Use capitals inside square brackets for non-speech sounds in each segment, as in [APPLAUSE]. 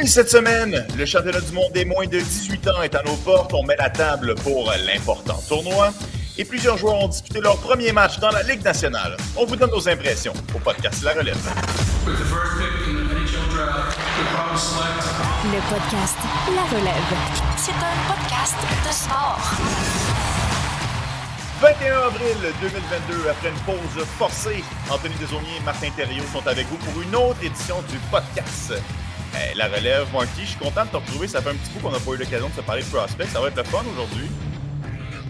Et cette semaine, le championnat du monde des moins de 18 ans est à nos portes. On met la table pour l'important tournoi. Et plusieurs joueurs ont disputé leur premier match dans la Ligue nationale. On vous donne nos impressions au podcast La Relève. Le podcast La Relève. C'est un podcast de sport. 21 avril 2022, après une pause forcée, Anthony Desaunier et Martin Thériault sont avec vous pour une autre édition du podcast. Eh, la relève, Marty, je suis content de te retrouver. Ça fait un petit coup qu'on n'a pas eu l'occasion de se parler de prospect. Ça va être le fun aujourd'hui.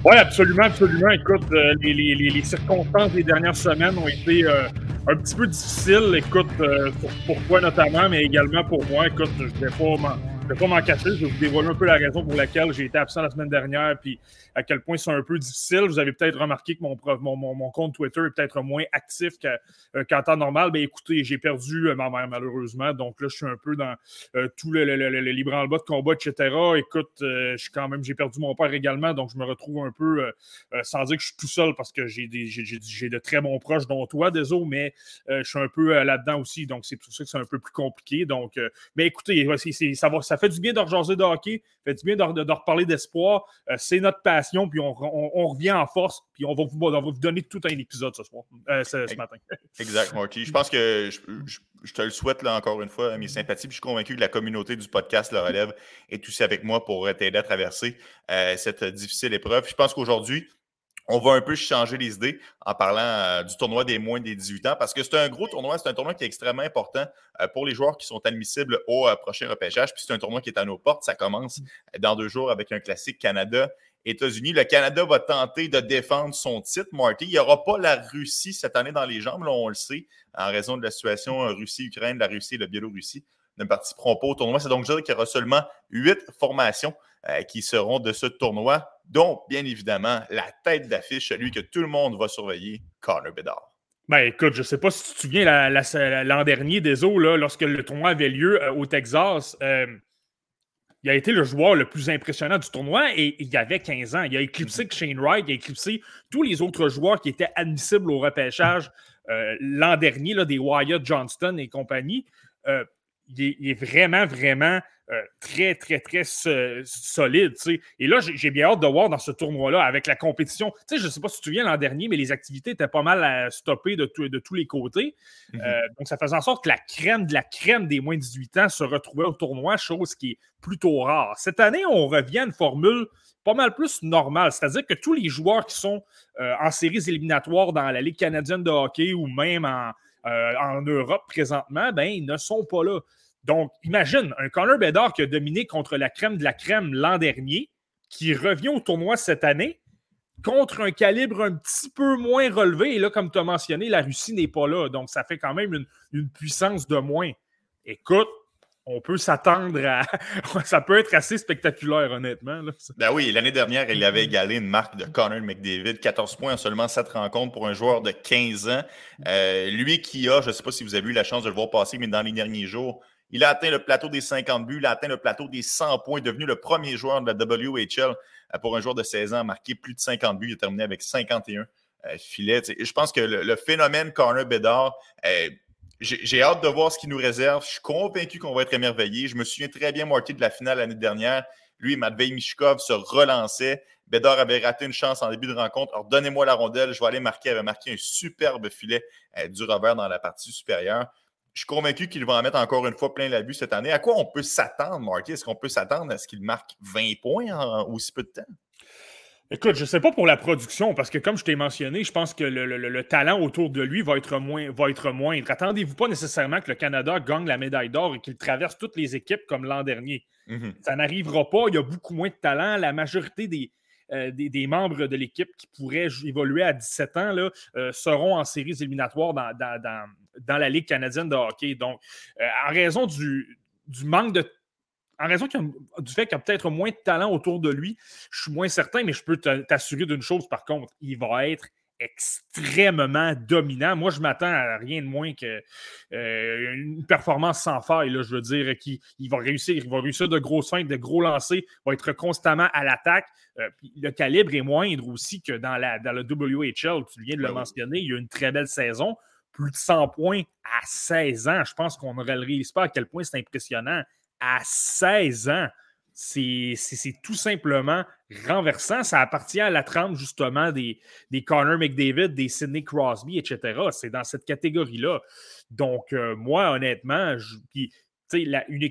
Oui, absolument, absolument. Écoute, euh, les, circonstances des dernières semaines ont été euh, un petit peu difficiles. Écoute, euh, pour, pour, toi notamment, mais également pour moi. Écoute, je ne vais pas je vais pas m'en cacher, je vais vous dévoiler un peu la raison pour laquelle j'ai été absent la semaine dernière, puis à quel point c'est un peu difficile. Vous avez peut-être remarqué que mon, mon, compte Twitter est peut-être moins actif euh, qu'en temps normal. Ben écoutez, j'ai perdu euh, ma mère malheureusement, donc là je suis un peu dans euh, tout le, le, le, libre en bas de combat, etc. Écoute, je suis quand même, j'ai perdu mon père également, donc je me retrouve un peu, sans dire que je suis tout seul parce que j'ai de très bons proches, dont toi, désolé, mais je suis un peu là-dedans aussi, donc c'est pour ça que c'est un peu plus compliqué. Donc, mais écoutez, ça va, ça fait du bien de rejaser de hockey, ça fait du bien de, de, reparler d'espoir. Euh, c'est notre passion, puis on, revient en force, puis on va, vous, on va vous donner tout un épisode ce soir, euh, ce, matin. [LAUGHS] Exact, Marty. Je pense que je, te le souhaite là encore une fois, mes sympathies. Puis je suis convaincu que la communauté du podcast Le Relève est aussi avec moi pour t'aider à traverser euh, cette difficile épreuve. Je pense qu'aujourd'hui, on va un peu changer les idées en parlant euh, du tournoi des moins des 18 ans parce que c'est un gros tournoi, c'est un tournoi qui est extrêmement important euh, pour les joueurs qui sont admissibles au euh, prochain repêchage. Puis c'est un tournoi qui est à nos portes. Ça commence dans deux jours avec un classique Canada. États-Unis. Le Canada va tenter de défendre son titre, Marty. Il n'y aura pas la Russie cette année dans les jambes, là, on le sait, en raison de la situation Russie-Ukraine, la Russie et la Biélorussie ne participeront pas au tournoi. C'est donc dire qu'il y aura seulement huit formations qui seront de ce tournoi. Donc, bien évidemment, la tête d'affiche, celui que tout le monde va surveiller, Connor Bedard. Ben écoute, je ne sais pas si tu te souviens l'an dernier des eaux, là, lorsque le tournoi avait lieu euh, au Texas, euh, il a été le joueur le plus impressionnant du tournoi et il y avait 15 ans. Il a éclipsé mm-hmm. Shane Wright, il a éclipsé tous les autres joueurs qui étaient admissibles au repêchage euh, l'an dernier, là, des Wyatt Johnston et compagnie. Il, est, vraiment, vraiment euh, très, très, très solide. Et là, j'ai bien hâte de voir dans ce tournoi-là, avec la compétition. je ne sais pas si tu te souviens l'an dernier, mais les activités étaient pas mal à stopper de, de tous les côtés. Mm-hmm. Euh, donc, ça faisait en sorte que la crème de la crème des moins de 18 ans se retrouvait au tournoi, chose qui est plutôt rare. Cette année, on revient à une formule pas mal plus normale, c'est-à-dire que tous les joueurs qui sont euh, en séries éliminatoires dans la Ligue canadienne de hockey ou même en, en Europe présentement, ben, ils ne sont pas là. Donc, imagine un Connor Bedard qui a dominé contre la crème de la crème l'an dernier, qui revient au tournoi cette année contre un calibre un petit peu moins relevé. Et là, comme tu as mentionné, la Russie n'est pas là. Donc, ça fait quand même une puissance de moins. Écoute, on peut s'attendre à. [LAUGHS] ça peut être assez spectaculaire, honnêtement. Ben oui, l'année dernière, il avait égalé une marque de Connor McDavid, 14 points en seulement 7 rencontres pour un joueur de 15 ans. Euh, lui qui a, je ne sais pas si vous avez eu la chance de le voir passer, mais dans les derniers jours, il a atteint le plateau des 50 buts, il a atteint le plateau des 100 points, devenu le premier joueur de la WHL euh, pour un joueur de 16 ans à marquer plus de 50 buts. Il a terminé avec 51 euh, filets. Je pense que le, phénomène Corner Bedard, euh, j'ai hâte de voir ce qu'il nous réserve. Je suis convaincu qu'on va être émerveillé. Je me souviens très bien, Marty, de la finale l'année dernière. Lui Matvei Mishkov se relançaient. Bedard avait raté une chance en début de rencontre. Alors, donnez-moi la rondelle, je vais aller marquer. Il avait marqué un superbe filet du revers dans la partie supérieure. Je suis convaincu qu'il va en mettre encore une fois plein la vue cette année. À quoi on peut s'attendre, Marty? Est-ce qu'on peut s'attendre à ce qu'il marque 20 points en aussi peu de temps? Écoute, je ne sais pas pour la production, parce que comme je t'ai mentionné, je pense que le, talent autour de lui va être, moins, va être moindre. Attendez-vous pas nécessairement que le Canada gagne la médaille d'or et qu'il traverse toutes les équipes comme l'an dernier. Mhm. Ça n'arrivera pas. Il y a beaucoup moins de talent. La majorité des, euh, des, membres de l'équipe qui pourraient évoluer à 17 ans là, euh, seront en séries éliminatoires dans, dans, la Ligue canadienne de hockey. Donc, euh, en raison du, du manque de en raison du fait qu'il y a peut-être moins de talent autour de lui, je suis moins certain, mais je peux t'assurer d'une chose par contre, il va être extrêmement dominant. Moi, je m'attends à rien de moins qu'une euh, une performance sans faille. Là, je veux dire, qu'il il va réussir, il va réussir de grosses feintes, de gros lancers, va être constamment à l'attaque. Euh, le calibre est moindre aussi que dans, la, dans le WHL. Tu viens de le mentionner, il y a une très belle saison. Plus de 100 points à 16 ans. Je pense qu'on ne réalise pas à quel point c'est impressionnant à 16 ans. C'est tout simplement renversant. Ça appartient à la trempe, justement, des, des Connor McDavid, des Sidney Crosby, etc. C'est dans cette catégorie-là. Donc, euh, moi, honnêtement,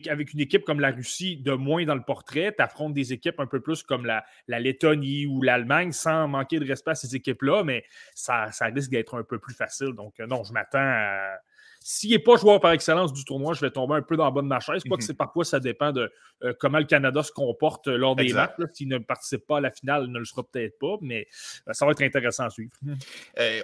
avec une équipe comme la Russie de moins dans le portrait, tu affrontes des équipes un peu plus comme la, Lettonie ou l'Allemagne sans manquer de respect à ces équipes-là, mais ça, ça risque d'être un peu plus facile. Donc, euh, non, je m'attends à, s'il n'est pas joueur par excellence du tournoi, je vais tomber un peu dans la bonne de ma chaise. Quoi que mhm. c'est parfois, ça dépend de euh, comment le Canada se comporte euh, lors des matchs. S'il ne participe pas à la finale, il ne le sera peut-être pas, mais euh, ça va être intéressant à suivre. Mhm.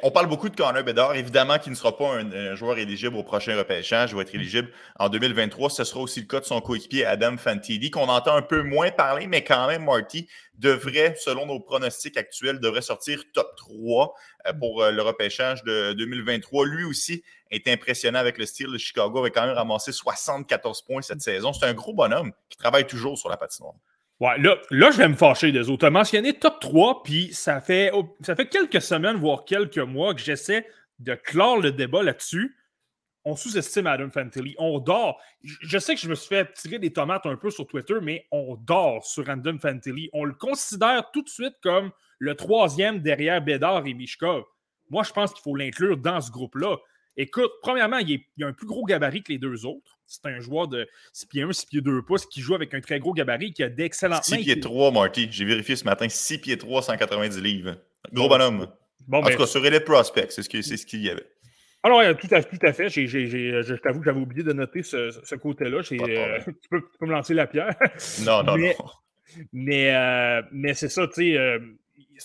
on parle beaucoup de Connor Bedard. Évidemment qu'il ne sera pas un, joueur éligible au prochain repêchage. Il va être éligible en 2023. Ce sera aussi le cas de son coéquipier Adam Fantilli, qu'on entend un peu moins parler, mais quand même, Marty devrait, selon nos pronostics actuels, devrait sortir top 3 pour le repêchage de 2023. Lui aussi est impressionnant avec le style de Chicago, avait quand même ramassé 74 points cette saison. C'est un gros bonhomme qui travaille toujours sur la patinoire. Ouais, là, là, je vais me fâcher des autres. Tu as mentionné top 3, puis ça fait, oh, ça fait quelques semaines, voire quelques mois, que j'essaie de clore le débat là-dessus. On sous-estime Adam Fantilli. On dort. Je sais que je me suis fait tirer des tomates un peu sur Twitter, mais on dort sur Adam Fantilli. On le considère tout de suite comme le troisième derrière Bédard et Mishkov. Moi, je pense qu'il faut l'inclure dans ce groupe-là. Écoute, premièrement, il, y a un plus gros gabarit que les deux autres. C'est un joueur de 6 pieds 1, 6 pieds 2 pouces qui joue avec un très gros gabarit, qui a d'excellentes 6 pieds 3, Marty. J'ai vérifié ce matin. 6 pieds 3, 190 livres. Gros bonhomme. Bon, en tout ben cas, sur les prospects, c'est ce qu'il y avait. Alors, tout à, tout à fait. je t'avoue que j'avais oublié de noter ce, côté-là. Euh, [LAUGHS] tu, peux, me lancer la pierre. Non, non, mais, non. Mais, euh, mais c'est ça, tu sais. Euh,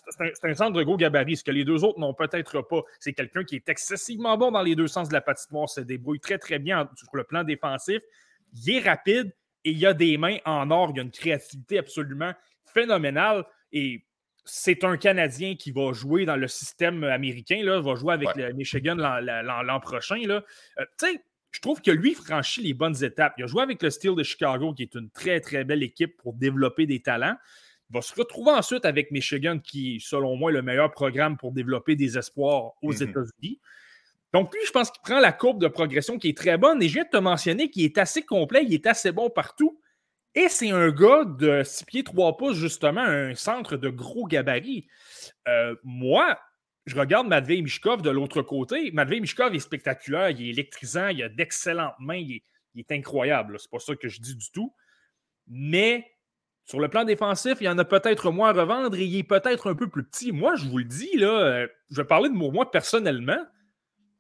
c'est un, centre de gros gabarit. Ce que les deux autres n'ont peut-être pas, c'est quelqu'un qui est excessivement bon dans les deux sens de la patinoire, se débrouille très, très bien sur le plan défensif. Il est rapide et il a des mains en or. Il a une créativité absolument phénoménale. Et c'est un Canadien qui va jouer dans le système américain, là, va jouer avec le Michigan l'an prochain. Là. Euh, je trouve que lui franchit les bonnes étapes. Il a joué avec le Steel de Chicago, qui est une très, très belle équipe pour développer des talents. Va se retrouver ensuite avec Michigan, qui est, selon moi, le meilleur programme pour développer des espoirs aux mhm. États-Unis. Donc, lui, je pense qu'il prend la courbe de progression qui est très bonne. Et je viens de te mentionner qu'il est assez complet, il est assez bon partout. Et c'est un gars de 6 pieds 3 pouces, justement, un centre de gros gabarit. Euh, moi, je regarde Matvei Mishkov de l'autre côté. Matvei Mishkov est spectaculaire, il est électrisant, il a d'excellentes mains, il est, il est incroyable. C'est pas ça que je dis du tout. Mais sur le plan défensif, il y en a peut-être moins à revendre et il est peut-être un peu plus petit. Moi, je vous le dis, là, euh, je vais parler de moi personnellement.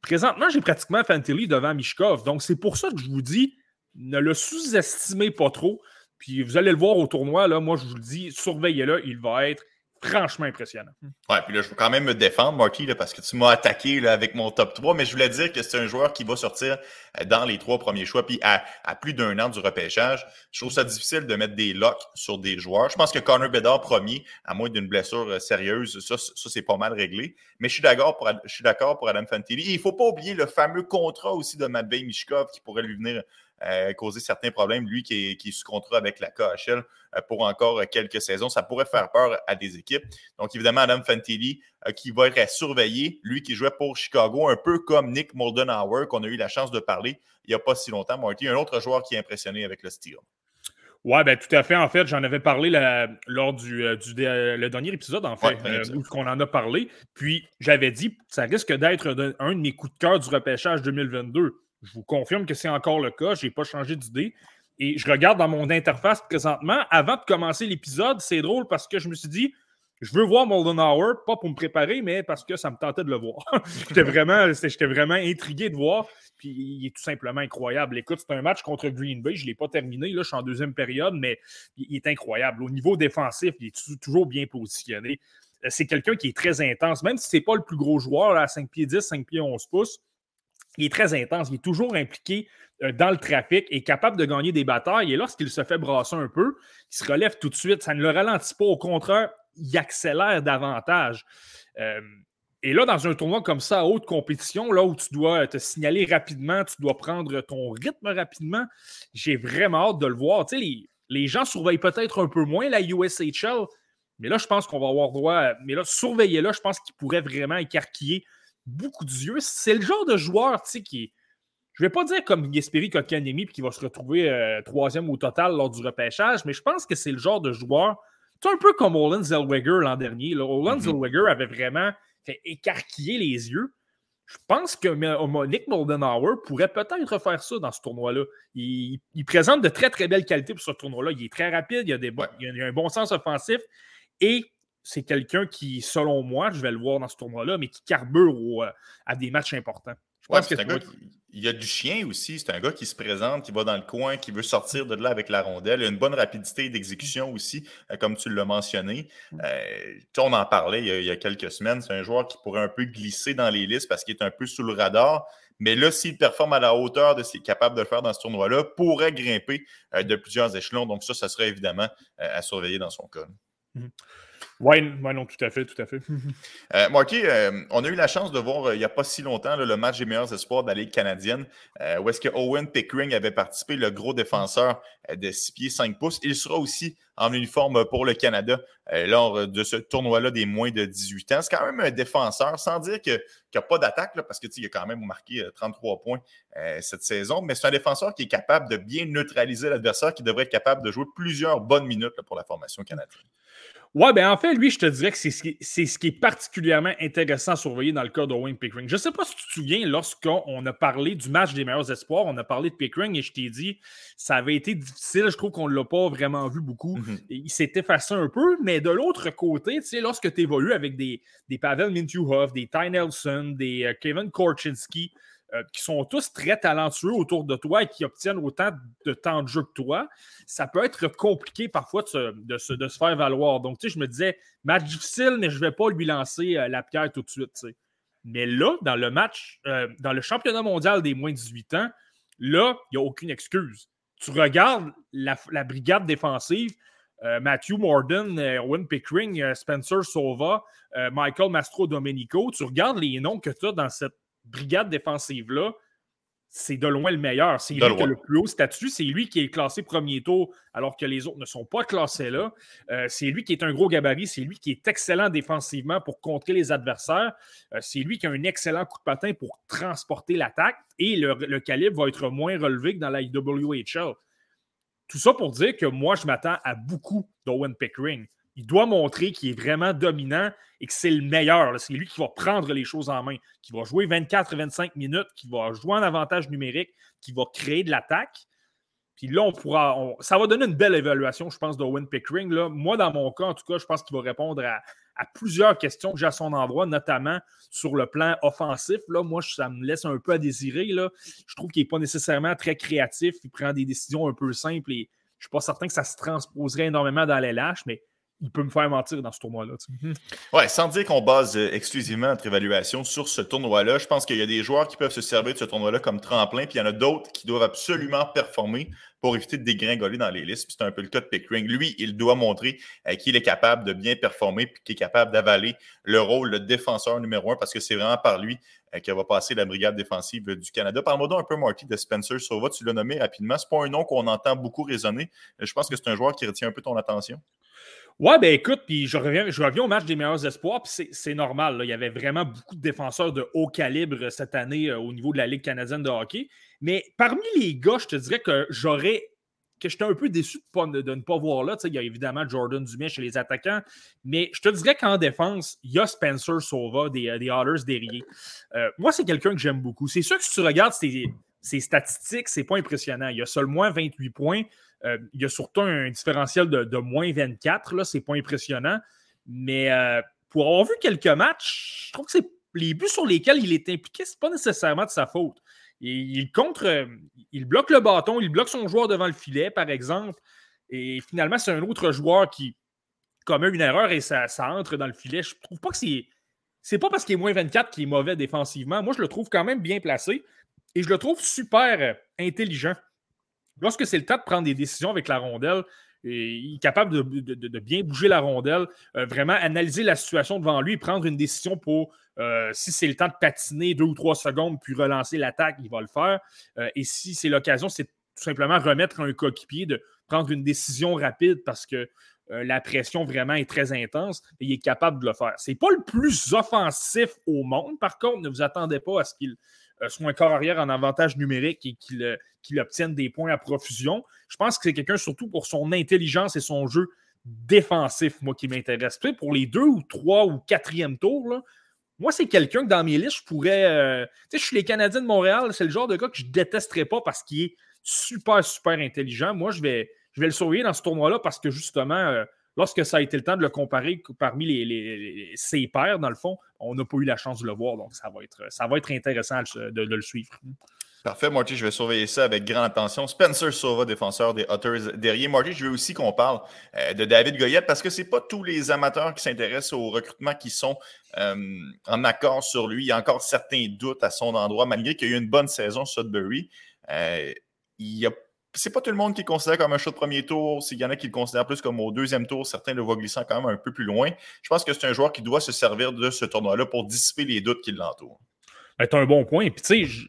Présentement, j'ai pratiquement Fantilli devant Mishkov. Donc, c'est pour ça que je vous dis, ne le sous-estimez pas trop. Puis vous allez le voir au tournoi, là, moi, je vous le dis, surveillez-le, il va être franchement impressionnant. Ouais, puis là, je veux quand même me défendre, Marky, là, parce que tu m'as attaqué là, avec mon top 3, mais je voulais dire que c'est un joueur qui va sortir euh, dans les trois premiers choix, puis à, plus d'un an du repêchage. Je trouve ça difficile de mettre des locks sur des joueurs. Je pense que Connor Bedard, premier, à moins d'une blessure euh, sérieuse, ça, ça c'est pas mal réglé. Mais je suis d'accord pour, je suis d'accord pour Adam Fantilli. il ne faut pas oublier le fameux contrat aussi de Matvei Mishkov qui pourrait lui venir euh, causer certains problèmes. Lui qui est, qui sous contrat avec la KHL euh, pour encore quelques saisons, ça pourrait faire peur à des équipes. Donc, évidemment, Adam Fantilli euh, qui va être à surveiller, lui qui jouait pour Chicago, un peu comme Nick Moldenhauer, qu'on a eu la chance de parler il n'y a pas si longtemps, Marty, un autre joueur qui est impressionné avec le style. Oui, ben, tout à fait. En fait, j'en avais parlé lors du, le dernier épisode, en fait, où on en a parlé. Puis, j'avais dit, ça risque d'être un de mes coups de cœur du repêchage 2022. Je vous confirme que c'est encore le cas. Je n'ai pas changé d'idée. Et je regarde dans mon interface présentement. Avant de commencer l'épisode, c'est drôle parce que je me suis dit, je veux voir Moldenhauer, pas pour me préparer, mais parce que ça me tentait de le voir. [LAUGHS] j'étais vraiment, vraiment intrigué de voir. Puis il est tout simplement incroyable. Écoute, c'est un match contre Green Bay. Je ne l'ai pas terminé. Là, je suis en deuxième période, mais il est incroyable. Au niveau défensif, il est toujours bien positionné. C'est quelqu'un qui est très intense. Même si ce n'est pas le plus gros joueur à 5 pieds 10, 5 pieds 11 pouces, il est très intense, il est toujours impliqué euh, dans le trafic et capable de gagner des batailles. Et lorsqu'il se fait brasser un peu, il se relève tout de suite. Ça ne le ralentit pas. Au contraire, il accélère davantage. Euh, et là, dans un tournoi comme ça, à haute compétition, là où tu dois te signaler rapidement, tu dois prendre ton rythme rapidement, j'ai vraiment hâte de le voir. Les, gens surveillent peut-être un peu moins la USHL, mais là, je pense qu'on va avoir droit. Mais là, surveiller-là, je pense qu'il pourrait vraiment écarquiller beaucoup d'yeux. C'est le genre de joueur, tu sais, qui je ne vais pas dire comme Gasperi Kotkaniemi puis qui va se retrouver euh, troisième au total lors du repêchage, mais je pense que c'est le genre de joueur, c'est un peu comme Olin Zellweger l'an dernier. Olin mm-hmm. Zellweger avait vraiment fait écarquiller les yeux. Je pense que Nick Moldenhauer pourrait peut-être faire ça dans ce tournoi-là. Il, présente de très, très belles qualités pour ce tournoi-là. Il est très rapide, il a, des, il a un bon sens offensif et c'est quelqu'un qui, selon moi, je vais le voir dans ce tournoi-là, mais qui carbure euh, à des matchs importants. Je pense que il y a du chien aussi. C'est un gars qui se présente, qui va dans le coin, qui veut sortir de là avec la rondelle. Il a une bonne rapidité d'exécution aussi, euh, comme tu l'as mentionné. Mm. Euh, on en parlait il y, a, quelques semaines. C'est un joueur qui pourrait un peu glisser dans les listes parce qu'il est un peu sous le radar. Mais là, s'il performe à la hauteur de ce qu'il est capable de le faire dans ce tournoi-là, pourrait grimper euh, de plusieurs échelons. Donc, ça, ça serait évidemment à surveiller dans son cas. Mm. Oui, non, tout à fait, tout à fait. [LAUGHS] euh, Marky, euh, on a eu la chance de voir euh, il n'y a pas si longtemps le match des meilleurs espoirs de la Ligue canadienne, où est-ce que Owen Pickering avait participé, le gros défenseur de 6 pieds 5 pouces. Il sera aussi en uniforme pour le Canada lors de ce tournoi-là des moins de 18 ans. C'est quand même un défenseur, sans dire qu'il n'y a pas d'attaque, parce qu'il a quand même marqué 33 points cette saison, mais c'est un défenseur qui est capable de bien neutraliser l'adversaire, qui devrait être capable de jouer plusieurs bonnes minutes pour la formation canadienne. Ouais, ben en fait, lui, je te dirais que c'est ce, ce, qui est particulièrement intéressant à surveiller dans le cas d'Owen Pickering. Je ne sais pas si tu te souviens, lorsqu'on a parlé du match des meilleurs espoirs, on a parlé de Pickering et je t'ai dit ça avait été difficile. Je trouve qu'on ne l'a pas vraiment vu beaucoup. Mm-hmm. Il s'est effacé un peu, mais de l'autre côté, tu sais, lorsque tu évolues avec des, des Pavel Mintuhoff, des Ty Nelson, des euh, Kevin Korchinski, euh, qui sont tous très talentueux autour de toi et qui obtiennent autant de temps de jeu que toi, ça peut être compliqué parfois de se, faire valoir. Donc, tu sais, je me disais, match difficile, mais je ne vais pas lui lancer euh, la pierre tout de suite. Mais là, dans le match, euh, dans le championnat mondial des moins de 18 ans, là, il n'y a aucune excuse. Tu regardes la, brigade défensive, Matthew Morden, Owen Pickering, Spencer Sova, Michael Mastro Domenico, tu regardes les noms que tu as dans cette brigade défensive-là, c'est de loin le meilleur. C'est lui qui a le plus haut statut. C'est lui qui est classé premier tour alors que les autres ne sont pas classés là. Euh, c'est lui qui est un gros gabarit. C'est lui qui est excellent défensivement pour contrer les adversaires. Euh, c'est lui qui a un excellent coup de patin pour transporter l'attaque. Et le, calibre va être moins relevé que dans la IWHL. Tout ça pour dire que moi, je m'attends à beaucoup d'Owen Pickering il doit montrer qu'il est vraiment dominant et que c'est le meilleur. C'est lui qui va prendre les choses en main, qui va jouer 24-25 minutes, qui va jouer en avantage numérique, qui va créer de l'attaque. Puis là, on pourra. ça va donner une belle évaluation, je pense, d'Owen Pickering. Là. Moi, dans mon cas, en tout cas, je pense qu'il va répondre à, plusieurs questions que j'ai à son endroit, notamment sur le plan offensif. Là, moi, ça me laisse un peu à désirer. Je trouve qu'il n'est pas nécessairement très créatif. Il prend des décisions un peu simples et je ne suis pas certain que ça se transposerait énormément dans les lâches, mais il peut me faire mentir dans ce tournoi-là. Mhm. Ouais, sans dire qu'on base euh, exclusivement notre évaluation sur ce tournoi-là, je pense qu'il y a des joueurs qui peuvent se servir de ce tournoi-là comme tremplin, puis il y en a d'autres qui doivent absolument performer pour éviter de dégringoler dans les listes. C'est un peu le cas de Pickering. Lui, il doit montrer euh, qu'il est capable de bien performer puis qu'il est capable d'avaler le rôle de défenseur numéro un parce que c'est vraiment par lui euh, qu'il va passer la brigade défensive du Canada. Parle-moi donc un peu, Marty, de Spencer Sova. Tu l'as nommé rapidement. Ce n'est pas un nom qu'on entend beaucoup résonner. Je pense que c'est un joueur qui retient un peu ton attention. Ouais, ben écoute, puis je reviens, je reviens au match des meilleurs espoirs, puis c'est normal. Il y avait vraiment beaucoup de défenseurs de haut calibre cette année euh, au niveau de la Ligue canadienne de hockey. Mais parmi les gars, je te dirais que j'aurais que j'étais un peu déçu de, ne pas voir là. il y a évidemment Jordan Dumais chez les attaquants, mais je te dirais qu'en défense, il y a Spencer Sova des, euh, des. Euh, moi, c'est quelqu'un que j'aime beaucoup. C'est sûr que si tu regardes ses, ses statistiques, c'est pas impressionnant. Il y a seulement 28 points. Euh, il y a surtout un différentiel de, moins 24. Là, c'est pas impressionnant. Mais euh, pour avoir vu quelques matchs, je trouve que c'est les buts sur lesquels il est impliqué, c'est pas nécessairement de sa faute. Il, contre, euh, il bloque le bâton, il bloque son joueur devant le filet, par exemple. Et finalement, c'est un autre joueur qui commet une erreur et ça, ça entre dans le filet. Je trouve pas que c'est. C'est pas parce qu'il est moins 24 qu'il est mauvais défensivement. Moi, je le trouve quand même bien placé et je le trouve super intelligent lorsque c'est le temps de prendre des décisions avec la rondelle, il est capable de, bien bouger la rondelle, euh, vraiment analyser la situation devant lui, prendre une décision pour, euh, si c'est le temps de patiner deux ou trois secondes, puis relancer l'attaque, il va le faire. Euh, et si c'est l'occasion, c'est tout simplement remettre un coéquipier, de prendre une décision rapide parce que la pression vraiment est très intense et il est capable de le faire. C'est pas le plus offensif au monde, par contre, ne vous attendez pas à ce qu'il soit un corps arrière en avantage numérique et qu'il obtienne des points à profusion. Je pense que c'est quelqu'un surtout pour son intelligence et son jeu défensif, moi, qui m'intéresse. Pour les deux ou trois ou quatrième tours, moi, c'est quelqu'un que dans mes listes, je pourrais. Euh, tu sais, je suis les Canadiens de Montréal, c'est le genre de gars que je détesterais pas parce qu'il est super, super intelligent. Moi, je vais, le surveiller dans ce tournoi-là parce que justement, euh, lorsque ça a été le temps de le comparer parmi les, ses pairs, dans le fond, on n'a pas eu la chance de le voir. Donc, ça va être, intéressant de le suivre. Parfait, Marty, je vais surveiller ça avec grande attention. Spencer Sova, défenseur des Otters derrière. Marty, je veux aussi qu'on parle euh, de David Goyette parce que ce n'est pas tous les amateurs qui s'intéressent au recrutement qui sont euh, en accord sur lui. Il y a encore certains doutes à son endroit, malgré qu'il y a eu une bonne saison Sudbury. Euh, c'est pas tout le monde qui le considère comme un show de premier tour. S'il y en a qui le considèrent plus comme au deuxième tour, certains le voient glissant quand même un peu plus loin. Je pense que c'est un joueur qui doit se servir de ce tournoi-là pour dissiper les doutes qui l'entourent. C'est un bon point. Puis, tu sais,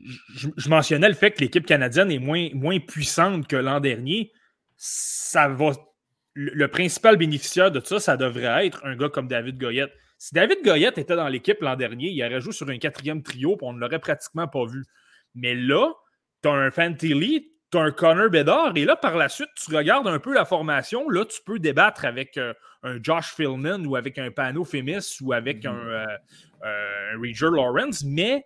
je, mentionnais le fait que l'équipe canadienne est moins, moins puissante que l'an dernier. Ça va. Le, principal bénéficiaire de ça, ça devrait être un gars comme David Goyette. Si David Goyette était dans l'équipe l'an dernier, il aurait joué sur un quatrième trio, puis on ne l'aurait pratiquement pas vu. Mais là, tu as un Fantilli, tu as un Connor Bedard, et là, par la suite, tu regardes un peu la formation. Là, tu peux débattre avec euh, un Josh Philman ou avec un Pano Fémis ou avec un, euh, euh, Rager Lawrence, mais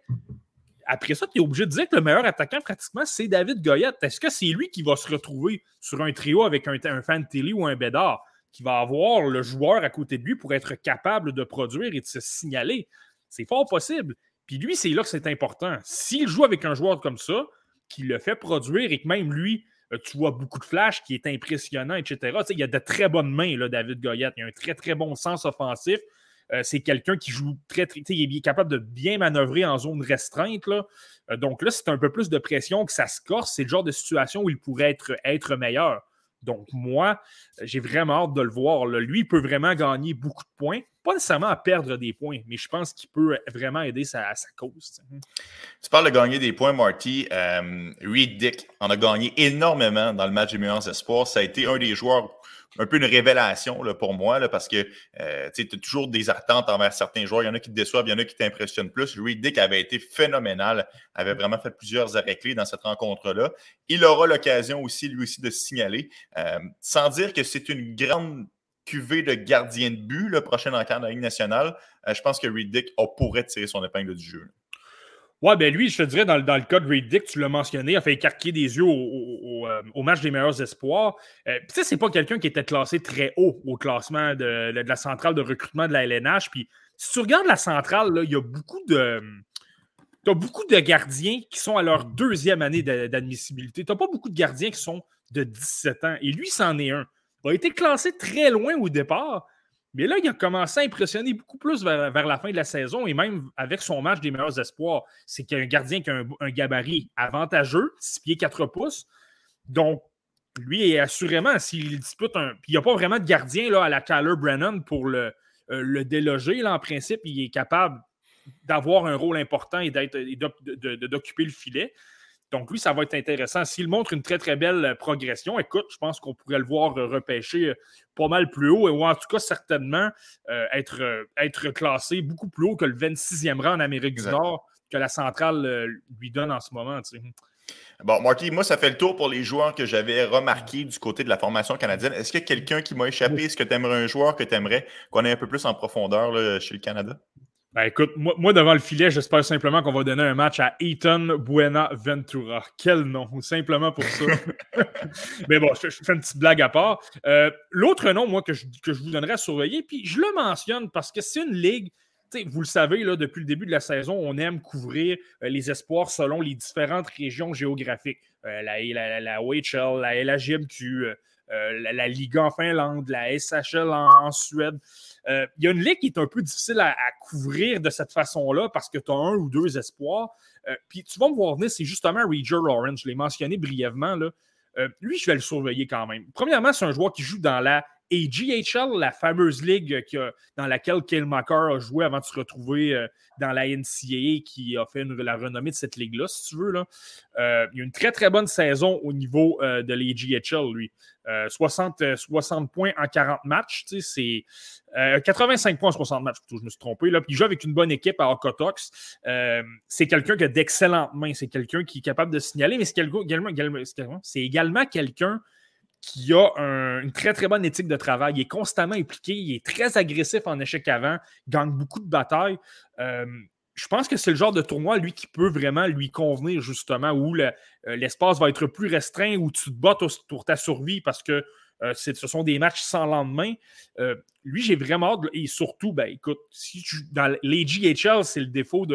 après ça, tu es obligé de dire que le meilleur attaquant, pratiquement, c'est David Goyette. Est-ce que c'est lui qui va se retrouver sur un trio avec un, un Fantilli ou un Bédard, qui va avoir le joueur à côté de lui pour être capable de produire et de se signaler? C'est fort possible. Puis lui, c'est là que c'est important. S'il joue avec un joueur comme ça, qui le fait produire et que même lui, euh, tu vois beaucoup de flash, qui est impressionnant, etc. il y a de très bonnes mains, là, David Goyette. Il a un très, très bon sens offensif. Euh, c'est quelqu'un qui joue très, très. Il est capable de bien manœuvrer en zone restreinte. Euh, donc là, c'est un peu plus de pression que ça se corse. C'est le genre de situation où il pourrait être meilleur. Donc, moi, j'ai vraiment hâte de le voir. Lui, il peut vraiment gagner beaucoup de points. Pas nécessairement à perdre des points, mais je pense qu'il peut vraiment aider sa, sa cause. Tu parles de gagner des points, Marty. Euh, Reed Dick en a gagné énormément dans le match des meilleurs espoirs. Ça a été un des joueurs un peu une révélation là, pour moi, là, parce que euh, tu as toujours des attentes envers certains joueurs. Il y en a qui te déçoivent, il y en a qui t'impressionnent plus. Reed Dick avait été phénoménal, avait vraiment fait plusieurs arrêts clés dans cette rencontre-là. Il aura l'occasion aussi, lui aussi, de signaler. Euh, sans dire que c'est une grande cuvée de gardien de but, le prochain encart de la Ligue nationale, euh, je pense que Reed Dick pourrait tirer son épingle du jeu. Ouais, ben lui, je te dirais, dans, dans le cas de Reed Dick, tu l'as mentionné, a fait écarquer des yeux au, euh, match des meilleurs espoirs. Euh, tu sais, c'est pas quelqu'un qui était classé très haut au classement de, la centrale de recrutement de la LNH. Puis si tu regardes la centrale, il y a beaucoup de. Tu as beaucoup de gardiens qui sont à leur deuxième année d'admissibilité. Tu n'as pas beaucoup de gardiens qui sont de 17 ans. Et lui, c'en est un. Il a été classé très loin au départ, mais là, il a commencé à impressionner beaucoup plus vers, la fin de la saison et même avec son match des meilleurs espoirs. C'est qu'il y a un gardien qui a un, gabarit avantageux, 6 pieds 4 pouces. Donc, lui, est assurément, s'il dispute un. Puis il n'y a pas vraiment de gardien là, à la Tyler Brennan pour le, euh, le déloger. Là, en principe, il est capable d'avoir un rôle important et d'occuper le filet. Donc, lui, ça va être intéressant. S'il montre une très, très belle euh, progression, écoute, je pense qu'on pourrait le voir euh, repêcher euh, pas mal plus haut, ou en tout cas, certainement être, être classé beaucoup plus haut que le 26e rang en Amérique du Nord que la centrale lui donne en ce moment. Bon, Marty, moi, ça fait le tour pour les joueurs que j'avais remarqués du côté de la formation canadienne. Est-ce qu'il y a quelqu'un qui m'a échappé? Est-ce que tu aimerais un joueur que tu aimerais qu'on ait un peu plus en profondeur chez le Canada? Ben écoute, moi, devant le filet, j'espère simplement qu'on va donner un match à Ethan Buenaventura. Quel nom, simplement pour ça. [LAUGHS] Mais bon, je, fais une petite blague à part. Euh, l'autre nom, moi, que je, vous donnerais à surveiller, puis je le mentionne parce que c'est une ligue, vous le savez, là, depuis le début de la saison, on aime couvrir euh, les espoirs selon les différentes régions géographiques. Euh, la, la, la, OHL, la LHMQ, la, Liga en Finlande, la SHL en Suède. Euh, il y a une ligue qui est un peu difficile à, couvrir de cette façon-là parce que tu as un ou deux espoirs. Euh, puis tu vas me voir venir, c'est justement Rager Lawrence. Je l'ai mentionné brièvement. Là. Euh, lui, je vais le surveiller quand même. Premièrement, c'est un joueur qui joue dans la AGHL, la fameuse ligue dans laquelle McCarr a joué avant de se retrouver euh, dans la NCAA qui a fait la renommée de cette ligue-là, si tu veux. Là. Euh, il a une très, très bonne saison au niveau euh, de l'AGHL, lui. 60, 60 points en 40 matchs, c'est 85 points en 60 matchs, plutôt, je me suis trompé. Là. Puis il joue avec une bonne équipe à Okotox. c'est quelqu'un qui a d'excellentes mains, c'est quelqu'un qui est capable de signaler, mais c'est également, également quelqu'un qui a une très, très bonne éthique de travail. Il est constamment impliqué, il est très agressif en échec avant, gagne beaucoup de batailles. Euh, je pense que c'est le genre de tournoi, lui, qui peut vraiment lui convenir, justement, où euh, l'espace va être plus restreint, où tu te bats pour ta survie parce que euh, ce sont des matchs sans lendemain. lui, j'ai vraiment hâte. Et surtout, ben, écoute, si tu, dans les GHL, c'est le défaut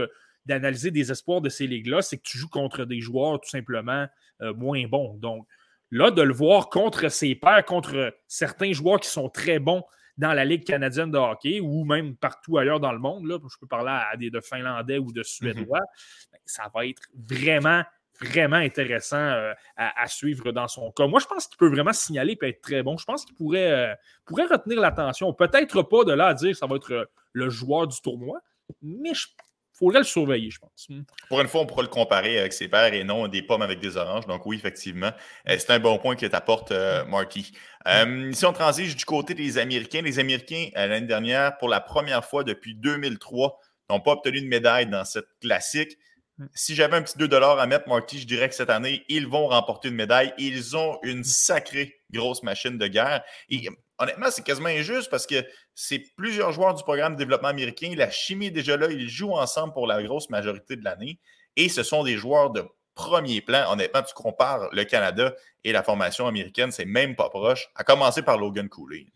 d'analyser des espoirs de ces ligues-là, c'est que tu joues contre des joueurs tout simplement moins bons. Donc, Là, de le voir contre ses pairs, contre certains joueurs qui sont très bons dans la Ligue canadienne de hockey ou même partout ailleurs dans le monde, là, je peux parler à des de Finlandais ou de Suédois, mhm. ben, ça va être vraiment, vraiment intéressant euh, à, suivre dans son cas. Moi, je pense qu'il peut vraiment signaler et être très bon. Je pense qu'il pourrait, euh, pourrait retenir l'attention. Peut-être pas de là à dire que ça va être euh, le joueur du tournoi, mais je faudrait le surveiller, je pense. Hmm. Pour une fois, on pourra le comparer avec ses pères et non des pommes avec des oranges. Donc oui, effectivement, euh, c'est un bon point que tu apportes, euh, Marty. Euh, si on transige du côté des Américains, les Américains, l'année dernière, pour la première fois depuis 2003, n'ont pas obtenu de médaille dans cette classique. Hmm. Si j'avais un petit 2 à mettre, Marty, je dirais que cette année, ils vont remporter une médaille. Ils ont une sacrée grosse machine de guerre. Et honnêtement, c'est quasiment injuste parce que c'est plusieurs joueurs du programme de développement américain. La chimie est déjà là. Ils jouent ensemble pour la grosse majorité de l'année. Et ce sont des joueurs de premier plan. Honnêtement, tu compares le Canada et la formation américaine, c'est même pas proche, à commencer par Logan Cooley.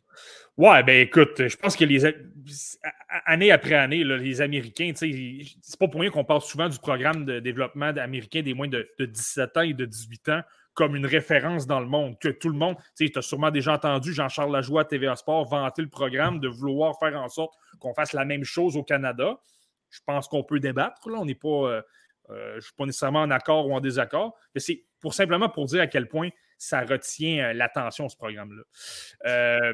Ouais, ben écoute, je pense que les année après année, les Américains, c'est pas pour rien qu'on parle souvent du programme de développement américain des moins de, de 17 ans et de 18 ans comme une référence dans le monde, que tout le monde, tu as sûrement déjà entendu Jean-Charles Lajoie à TVA Sport vanter le programme de vouloir faire en sorte qu'on fasse la même chose au Canada. Je pense qu'on peut débattre, là, on n'est pas, euh, euh, je suis pas nécessairement en accord ou en désaccord, mais c'est pour simplement pour dire à quel point ça retient euh, l'attention, ce programme-là.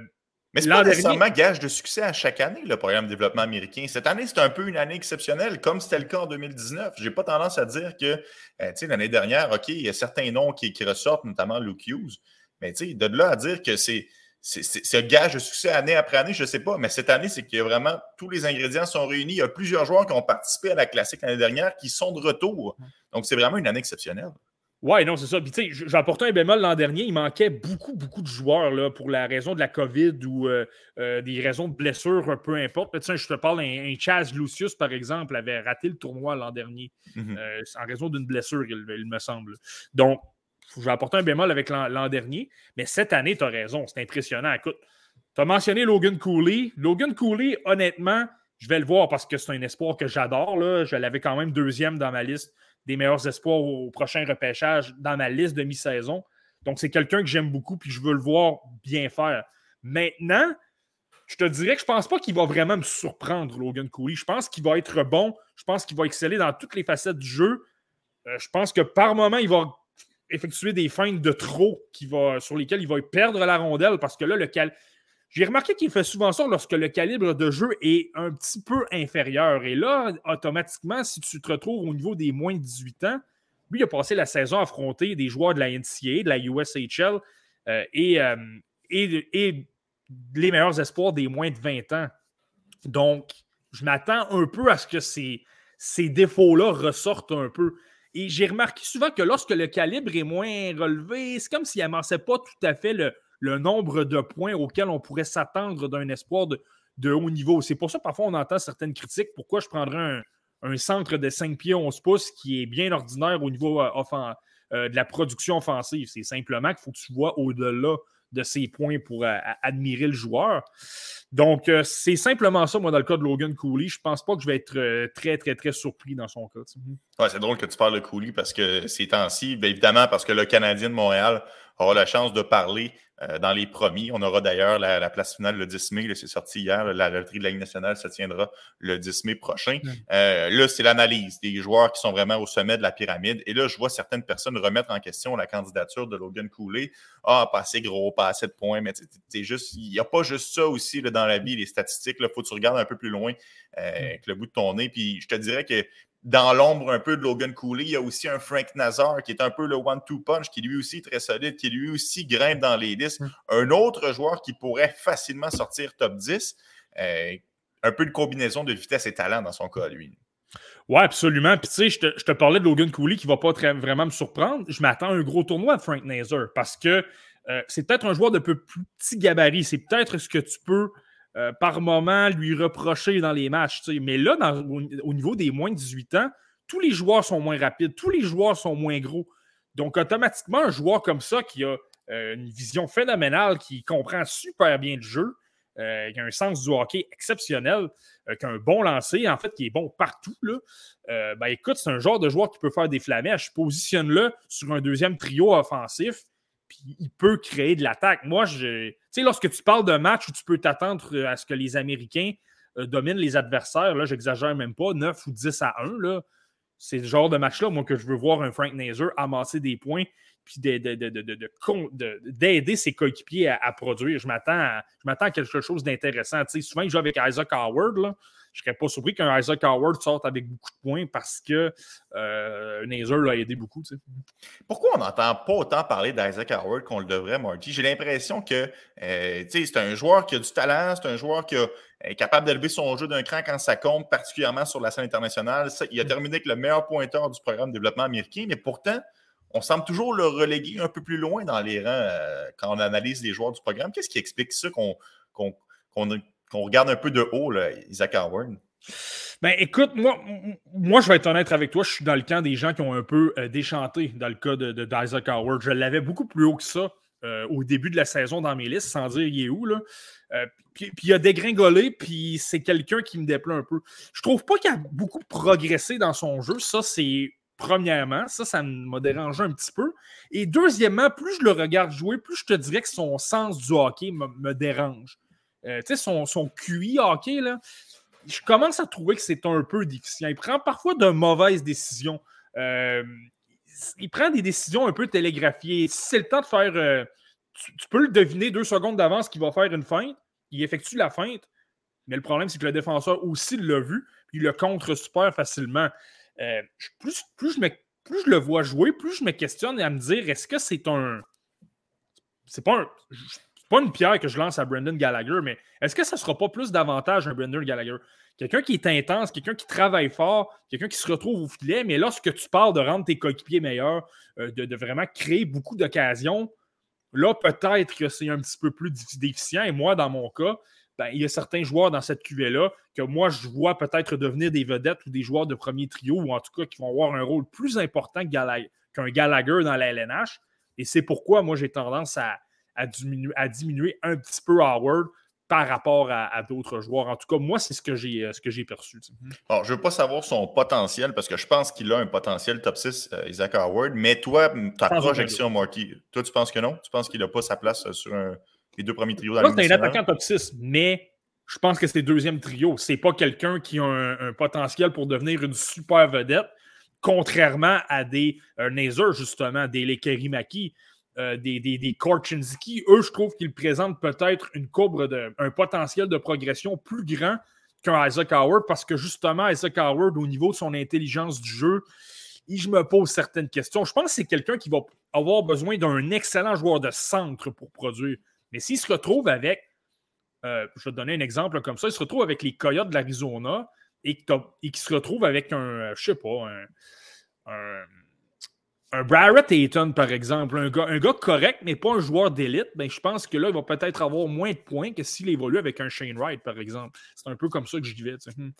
Mais c'est pas nécessairement gage de succès à chaque année, le programme de développement américain. Cette année, c'est un peu une année exceptionnelle, comme c'était le cas en 2019. Je n'ai pas tendance à dire que, euh, sais, l'année dernière, OK, il y a certains noms qui, ressortent, notamment Luke Hughes. Mais de là à dire que c'est un gage de succès année après année, je ne sais pas. Mais cette année, c'est qu'il y a vraiment tous les ingrédients sont réunis. Il y a plusieurs joueurs qui ont participé à la classique l'année dernière qui sont de retour. Donc, c'est vraiment une année exceptionnelle. Ouais, non, c'est ça. Puis, tu sais, j'ai apporté un bémol l'an dernier. Il manquait beaucoup, beaucoup de joueurs là, pour la raison de la COVID ou euh, euh, des raisons de blessure, peu importe. Tu sais, je te parle, un, Chaz Lucius, par exemple, avait raté le tournoi l'an dernier mm-hmm. euh, en raison d'une blessure, il, me semble. Donc, j'ai apporté un bémol avec l'an dernier. Mais cette année, tu as raison. C'est impressionnant. Écoute, tu as mentionné Logan Cooley. Logan Cooley, honnêtement, je vais le voir parce que c'est un espoir que j'adore. Je l'avais quand même deuxième dans ma liste des meilleurs espoirs au, prochain repêchage dans ma liste de mi-saison. Donc, c'est quelqu'un que j'aime beaucoup puis je veux le voir bien faire. Maintenant, je te dirais que je ne pense pas qu'il va vraiment me surprendre, Logan Cooley. Je pense qu'il va être bon. Je pense qu'il va exceller dans toutes les facettes du jeu. Euh, je pense que par moment, il va effectuer des feintes de trop qui va, sur lesquelles il va perdre la rondelle parce que là, le, cal j'ai remarqué qu'il fait souvent ça lorsque le calibre de jeu est un petit peu inférieur. Et là, automatiquement, si tu te retrouves au niveau des moins de 18 ans, lui, il a passé la saison à affronter des joueurs de la NCAA, de la USHL euh, et, euh, et, les meilleurs espoirs des moins de 20 ans. Donc, je m'attends un peu à ce que ces, ces défauts-là ressortent un peu. Et j'ai remarqué souvent que lorsque le calibre est moins relevé, c'est comme s'il n'amassait pas tout à fait le, le nombre de points auxquels on pourrait s'attendre d'un espoir de, haut niveau. C'est pour ça parfois on entend certaines critiques. Pourquoi je prendrais un, centre de 5 pieds 11 pouces qui est bien ordinaire au niveau euh, euh, de la production offensive? C'est simplement qu'il faut que tu vois au-delà de ces points pour euh, admirer le joueur. Donc, c'est simplement ça, moi, dans le cas de Logan Cooley. Je pense pas que je vais être très, très, très surpris dans son cas. Ouais, c'est drôle que tu parles de Cooley parce que ces temps-ci, bien évidemment, parce que le Canadien de Montréal aura la chance de parler euh, dans les premiers. On aura d'ailleurs la, place finale le 10 mai, c'est sorti hier, la loterie de la Ligue nationale se tiendra le 10 mai prochain. Euh, là, c'est l'analyse des joueurs qui sont vraiment au sommet de la pyramide. Et là, je vois certaines personnes remettre en question la candidature de Logan Cooley. Ah, pas assez gros, pas assez de points, mais c'est juste, il n'y a pas juste ça aussi là, dans la vie, les statistiques. Il faut que tu regardes un peu plus loin euh, avec le bout de ton nez. Puis je te dirais que dans l'ombre un peu de Logan Cooley, il y a aussi un Frank Nazar qui est un peu le one-two punch, qui lui aussi est très solide, qui lui aussi grimpe dans les listes. Mm. Un autre joueur qui pourrait facilement sortir top 10. Euh, un peu de combinaison de vitesse et talent dans son cas, lui. Ouais, absolument. Puis tu sais, je te, parlais de Logan Cooley qui ne va pas vraiment me surprendre. Je m'attends à un gros tournoi de Frank Nazar parce que euh, c'est peut-être un joueur de peu plus petit gabarit. C'est peut-être ce que tu peux euh, par moment lui reprocher dans les matchs. Mais là, au, niveau des moins de 18 ans, tous les joueurs sont moins rapides, tous les joueurs sont moins gros. Donc, automatiquement, un joueur comme ça qui a euh, une vision phénoménale, qui comprend super bien le jeu, euh, qui a un sens du hockey exceptionnel, qui a un bon lancer, en fait, qui est bon partout, ben écoute, c'est un genre de joueur qui peut faire des flamèches. Positionne-le sur un deuxième trio offensif puis il peut créer de l'attaque. Moi, je, tu sais, lorsque tu parles d'un match où tu peux t'attendre euh, à ce que les Américains euh, dominent les adversaires, là, j'exagère même pas, 9 ou 10 à 1, là, c'est le genre de match-là, moi, que je veux voir un Frank Nazer amasser des points puis d'aider ses coéquipiers à, produire. Je m'attends à, quelque chose d'intéressant. Tu sais, souvent, il joue avec Isaac Howard, là. Je ne serais pas surpris qu'un Isaac Howard sorte avec beaucoup de points parce que euh, Nazer l'a aidé beaucoup. Pourquoi on n'entend pas autant parler d'Isaac Howard qu'on le devrait, Marty? J'ai l'impression que euh, c'est un joueur qui a du talent, c'est un joueur qui est capable d'élever son jeu d'un cran quand ça compte, particulièrement sur la scène internationale. il a mm. terminé avec le meilleur pointeur du programme de développement américain, mais pourtant, on semble toujours le reléguer un peu plus loin dans les rangs euh, quand on analyse les joueurs du programme. Qu'est-ce qui explique ça qu'on qu'on regarde un peu de haut, Isaac Howard? Ben écoute, moi, moi, je vais être honnête avec toi, je suis dans le camp des gens qui ont un peu euh, déchanté dans le cas de, d'Isaac Howard. Je l'avais beaucoup plus haut que ça euh, au début de la saison dans mes listes, sans dire il est où. Là. Euh, puis, il a dégringolé, puis c'est quelqu'un qui me déplaît un peu. Je trouve pas qu'il a beaucoup progressé dans son jeu. Ça, c'est premièrement. Ça, ça m'a dérangé un petit peu. Et deuxièmement, plus je le regarde jouer, plus je te dirais que son sens du hockey me dérange. Euh, tu sais, son, son QI hockey, là, je commence à trouver que c'est un peu difficile. Il prend parfois de mauvaises décisions. Euh, il prend des décisions un peu télégraphiées. Si c'est le temps de faire. Euh, tu, peux le deviner deux secondes d'avance qu'il va faire une feinte. Il effectue la feinte. Mais le problème, c'est que le défenseur aussi l'a vu. Il le contre super facilement. plus, plus, je me, plus je le vois jouer, plus je me questionne à me dire est-ce que c'est un. C'est pas un pas une pierre que je lance à Brendan Gallagher, mais est-ce que ça ne sera pas plus d'avantage un Brendan Gallagher? Quelqu'un qui est intense, quelqu'un qui travaille fort, quelqu'un qui se retrouve au filet, mais lorsque tu parles de rendre tes coéquipiers meilleurs, euh, de, vraiment créer beaucoup d'occasions, là, peut-être que c'est un petit peu plus déficient. Et moi, dans mon cas, ben, il y a certains joueurs dans cette cuvée-là que moi, je vois peut-être devenir des vedettes ou des joueurs de premier trio, ou en tout cas qui vont avoir un rôle plus important qu'un Gallagher dans la LNH. Et c'est pourquoi moi, j'ai tendance à, à diminuer, un petit peu Howard par rapport à, d'autres joueurs. En tout cas, moi, c'est ce que j'ai euh, ce que j'ai perçu. Alors, je ne veux pas savoir son potentiel parce que je pense qu'il a un potentiel top 6, euh, Isaac Howard. Mais toi, ta projection, Marky, toi, tu penses que non? Tu penses qu'il n'a pas sa place euh, sur les deux premiers trios dans la C'est un attaquant top 6, mais je pense que c'est deuxième trio. C'est pas quelqu'un qui a un, potentiel pour devenir une super vedette, contrairement à des Nazer, justement, des Lekerimaki. Euh, des, des, Korchinski, eux, je trouve qu'ils présentent peut-être une courbe, de, un potentiel de progression plus grand qu'un Isaac Howard parce que justement, Isaac Howard, au niveau de son intelligence du jeu, je me pose certaines questions. Je pense que c'est quelqu'un qui va avoir besoin d'un excellent joueur de centre pour produire. Mais s'il se retrouve avec, euh, je vais te donner un exemple comme ça, il se retrouve avec les Coyotes de l'Arizona et, et qui se retrouve avec un, je sais pas, un Barrett Ayton, par exemple, un gars, un correct, mais pas un joueur d'élite, ben, je pense que là, il va peut-être avoir moins de points que s'il évolue avec un Shane Wright, par exemple. C'est un peu comme ça que je vais. Hmm.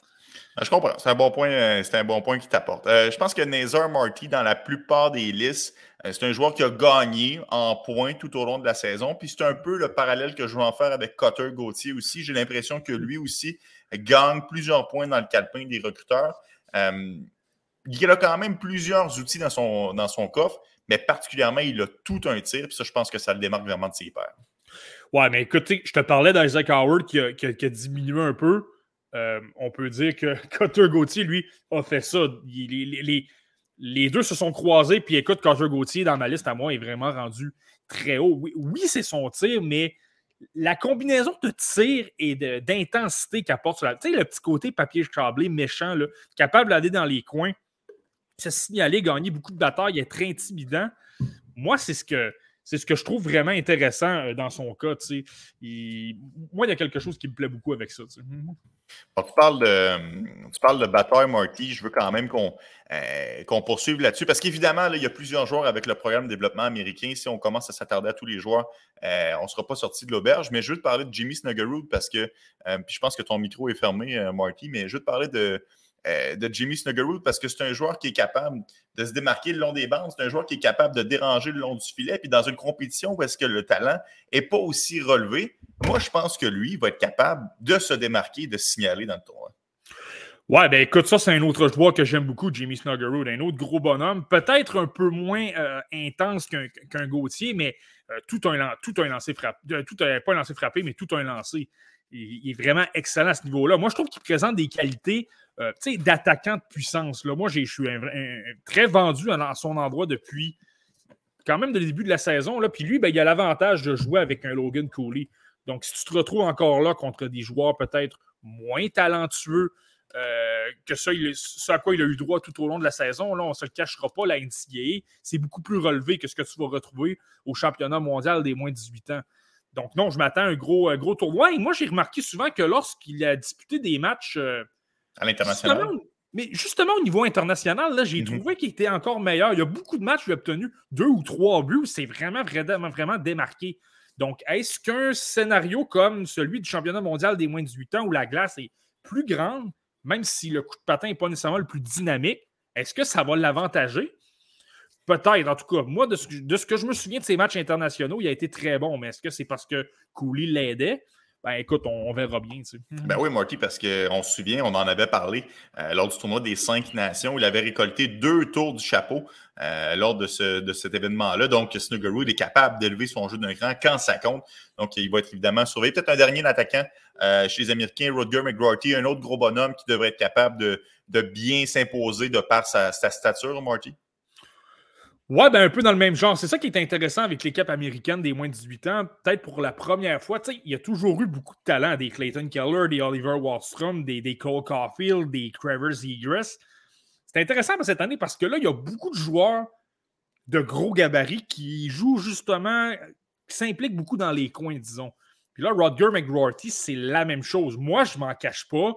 Ah, je comprends. C'est un bon point, euh, c'est un bon point qui t'apporte. Euh, je pense que Nazar Marty, dans la plupart des listes, euh, c'est un joueur qui a gagné en points tout au long de la saison. Puis c'est un peu le parallèle que je veux en faire avec Cotter Gauthier aussi. J'ai l'impression que lui aussi gagne plusieurs points dans le calepin des recruteurs il a quand même plusieurs outils dans son, dans son coffre, mais particulièrement, il a tout un tir. Puis ça, je pense que ça le démarque vraiment de ses pairs. Ouais, mais écoute, je te parlais d'Isaac Howard qui a, qui, diminué un peu. Euh, on peut dire que [LAUGHS] Cutter Gauthier, lui, a fait ça. les, les, deux se sont croisés. Puis écoute, Cutter Gauthier, dans ma liste à moi, est vraiment rendu très haut. Oui, c'est son tir, mais la combinaison de tir et d'intensité qu'apporte sur la. Tu sais, le petit côté papier chablé méchant, là, capable d'aller dans les coins, se signaler, gagner beaucoup de batailles, être intimidant. Moi, c'est ce que c'est ce que je trouve vraiment intéressant euh, dans son cas. Moi, il y a quelque chose qui me plaît beaucoup avec ça. tu, parles de, tu parles de bataille, Marty. Je veux quand même qu'on euh, poursuive là-dessus parce qu'évidemment, il y a plusieurs joueurs avec le programme de développement américain. Si on commence à s'attarder à tous les joueurs, euh, on ne sera pas sorti de l'auberge. Mais je veux te parler de Jimmy Snuggerud parce que, puis je pense que ton micro est fermé, Marty, mais je veux te parler de, euh, de Jimmy Snuggerud parce que c'est un joueur qui est capable de se démarquer le long des bandes, c'est un joueur qui est capable de déranger le long du filet. Puis dans une compétition où est-ce que le talent n'est pas aussi relevé, moi je pense que lui va être capable de se démarquer, de signaler dans le tournoi. Ouais, ben écoute, ça c'est un autre joueur que j'aime beaucoup, Jimmy Snuggerud, un autre gros bonhomme, peut-être un peu moins euh, intense qu'un Gauthier, mais euh, tout, un, tout un lancé frappé, tout pas un lancé frappé, mais tout un lancé. Il, est vraiment excellent à ce niveau-là. Moi, je trouve qu'il présente des qualités euh, d'attaquant de puissance. Là. Moi, je suis très vendu à, son endroit depuis quand même le début de la saison. Là. Puis lui, ben, il a l'avantage de jouer avec un Logan Cooley. Donc, si tu te retrouves encore là contre des joueurs peut-être moins talentueux euh, que ça, ce à quoi il a eu droit tout au long de la saison, là, on ne se le cachera pas, la NCAA, c'est beaucoup plus relevé que ce que tu vas retrouver au championnat mondial des moins de 18 ans. Donc, non, je m'attends à un gros, gros tournoi. Et moi, j'ai remarqué souvent que lorsqu'il a disputé des matchs. Euh, à l'international. Mais justement, au niveau international, là, j'ai mhm. trouvé qu'il était encore meilleur. Il y a beaucoup de matchs où il a obtenu deux ou trois buts. C'est vraiment, vraiment, vraiment démarqué. Donc, est-ce qu'un scénario comme celui du championnat mondial des moins de 18 ans où la glace est plus grande, même si le coup de patin n'est pas nécessairement le plus dynamique, est-ce que ça va l'avantager? Peut-être, en tout cas. Moi, de ce, que je me souviens de ces matchs internationaux, il a été très bon, mais est-ce que c'est parce que Cooley l'aidait? Ben écoute, on, verra bien. Ben oui, Marty, parce qu'on se souvient, on en avait parlé euh, lors du tournoi des cinq nations. Il avait récolté deux tours du chapeau euh, lors de, ce, de cet événement-là. Donc, Snuggerwood est capable d'élever son jeu d'un cran quand ça compte. Donc, il va être évidemment surveillé. Peut-être un dernier attaquant euh, chez les Américains, Rodger McGrorty, un autre gros bonhomme qui devrait être capable de, de bien s'imposer de par sa, sa stature, Marty. Ouais, ben un peu dans le même genre. C'est ça qui est intéressant avec l'équipe américaine des moins de 18 ans. Peut-être pour la première fois, il y a toujours eu beaucoup de talent. Des Clayton Keller, des Oliver Wallstrom, des, des Cole Caulfield, des Travers Egress. C'est intéressant cette année parce que là, il y a beaucoup de joueurs de gros gabarits qui jouent justement, qui s'impliquent beaucoup dans les coins, disons. Puis là, Rodger McGrorty, c'est la même chose. Moi, je m'en cache pas.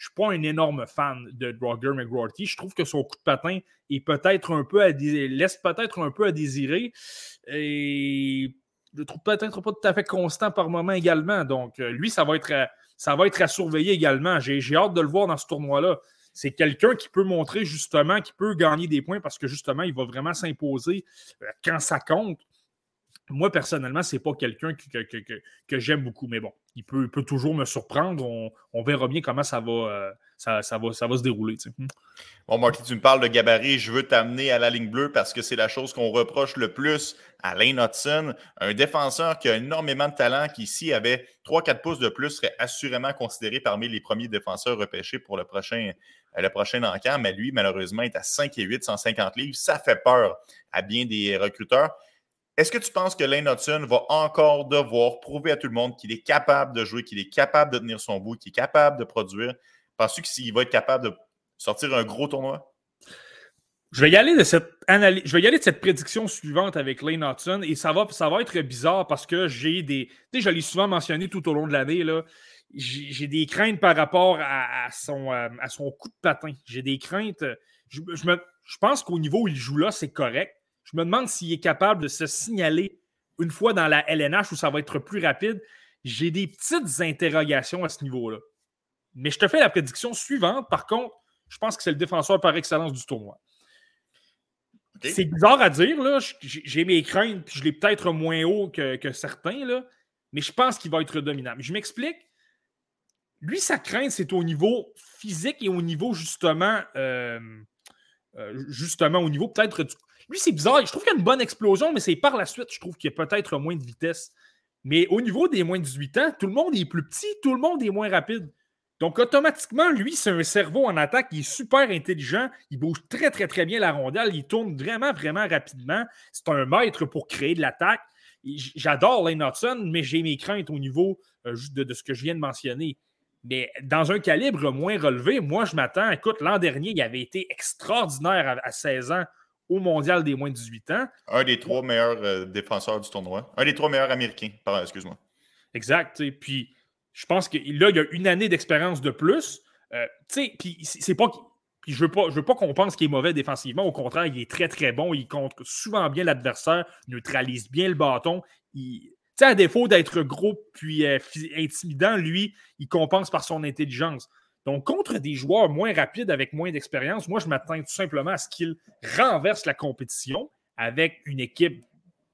Je ne suis pas un énorme fan de Roger McGrorty. Je trouve que son coup de patin est peut-être un peu à laisse peut-être un peu à désirer. Et je le trouve peut-être pas tout à fait constant par moment également. Donc, euh, lui, ça va être à, ça va être à surveiller également. J'ai hâte de le voir dans ce tournoi-là. C'est quelqu'un qui peut montrer justement, qui peut gagner des points parce que justement, il va vraiment s'imposer euh, quand ça compte moi, personnellement, c'est pas quelqu'un que, j'aime beaucoup. Mais bon, il peut, toujours me surprendre. On, verra bien comment ça va, euh, ça, va, se dérouler. Hmm. Bon, Marty, tu me parles de gabarit. Je veux t'amener à la ligne bleue parce que c'est la chose qu'on reproche le plus à Lane Hudson, un défenseur qui a énormément de talent, qui, ici avait 3-4 pouces de plus, serait assurément considéré parmi les premiers défenseurs repêchés pour le prochain, le prochain encamp. Mais lui, malheureusement, est à 5 et 8, 150 livres. Ça fait peur à bien des recruteurs. Est-ce que tu penses que Lane Hudson va encore devoir prouver à tout le monde qu'il est capable de jouer, qu'il est capable de tenir son bout, qu'il est capable de produire? Penses-tu qu'il va être capable de sortir un gros tournoi? Je vais y aller de cette analyse, je vais y aller de cette prédiction suivante avec Lane Hudson et ça va, être bizarre parce que j'ai des. Tu sais, je l'ai souvent mentionné tout au long de l'année. J'ai des craintes par rapport à, son, euh, à son coup de patin. J'ai des craintes. Je pense qu'au niveau où il joue là, c'est correct. Je me demande s'il est capable de se signaler une fois dans la LNH où ça va être plus rapide. J'ai des petites interrogations à ce niveau-là. Mais je te fais la prédiction suivante. Par contre, je pense que c'est le défenseur par excellence du tournoi. C'est bizarre à dire, là. J'ai mes craintes, puis je l'ai peut-être moins haut que, certains, là. Mais je pense qu'il va être dominant. Je m'explique. Lui, sa crainte, c'est au niveau physique et au niveau, justement, euh, justement, au niveau peut-être du. Lui, c'est bizarre. Je trouve qu'il y a une bonne explosion, mais c'est par la suite, je trouve qu'il y a peut-être moins de vitesse. Mais au niveau des moins de 18 ans, tout le monde est plus petit, tout le monde est moins rapide. Donc, automatiquement, lui, c'est un cerveau en attaque qui est super intelligent. Il bouge très, très, très bien la rondelle. Il tourne vraiment, vraiment rapidement. C'est un maître pour créer de l'attaque. J'adore Lane Hudson, mais j'ai mes craintes au niveau euh, de, de, ce que je viens de mentionner. Mais dans un calibre moins relevé, moi, je m'attends. Écoute, l'an dernier, il avait été extraordinaire à, 16 ans au mondial des moins de 18 ans. Un des trois meilleurs euh, défenseurs du tournoi. Un des trois meilleurs américains, pardon, excuse-moi. Exact. Puis je pense que là, il y a une année d'expérience de plus. Euh, tu sais, puis c'est pas. Puis je veux pas, je veux pas qu'on pense qu'il est mauvais défensivement. Au contraire, il est très, très bon. Il contre souvent bien l'adversaire, neutralise bien le bâton. Il, à défaut d'être gros puis euh, intimidant, lui, il compense par son intelligence. Donc, contre des joueurs moins rapides avec moins d'expérience, moi, je m'attends tout simplement à ce qu'il renverse la compétition avec une équipe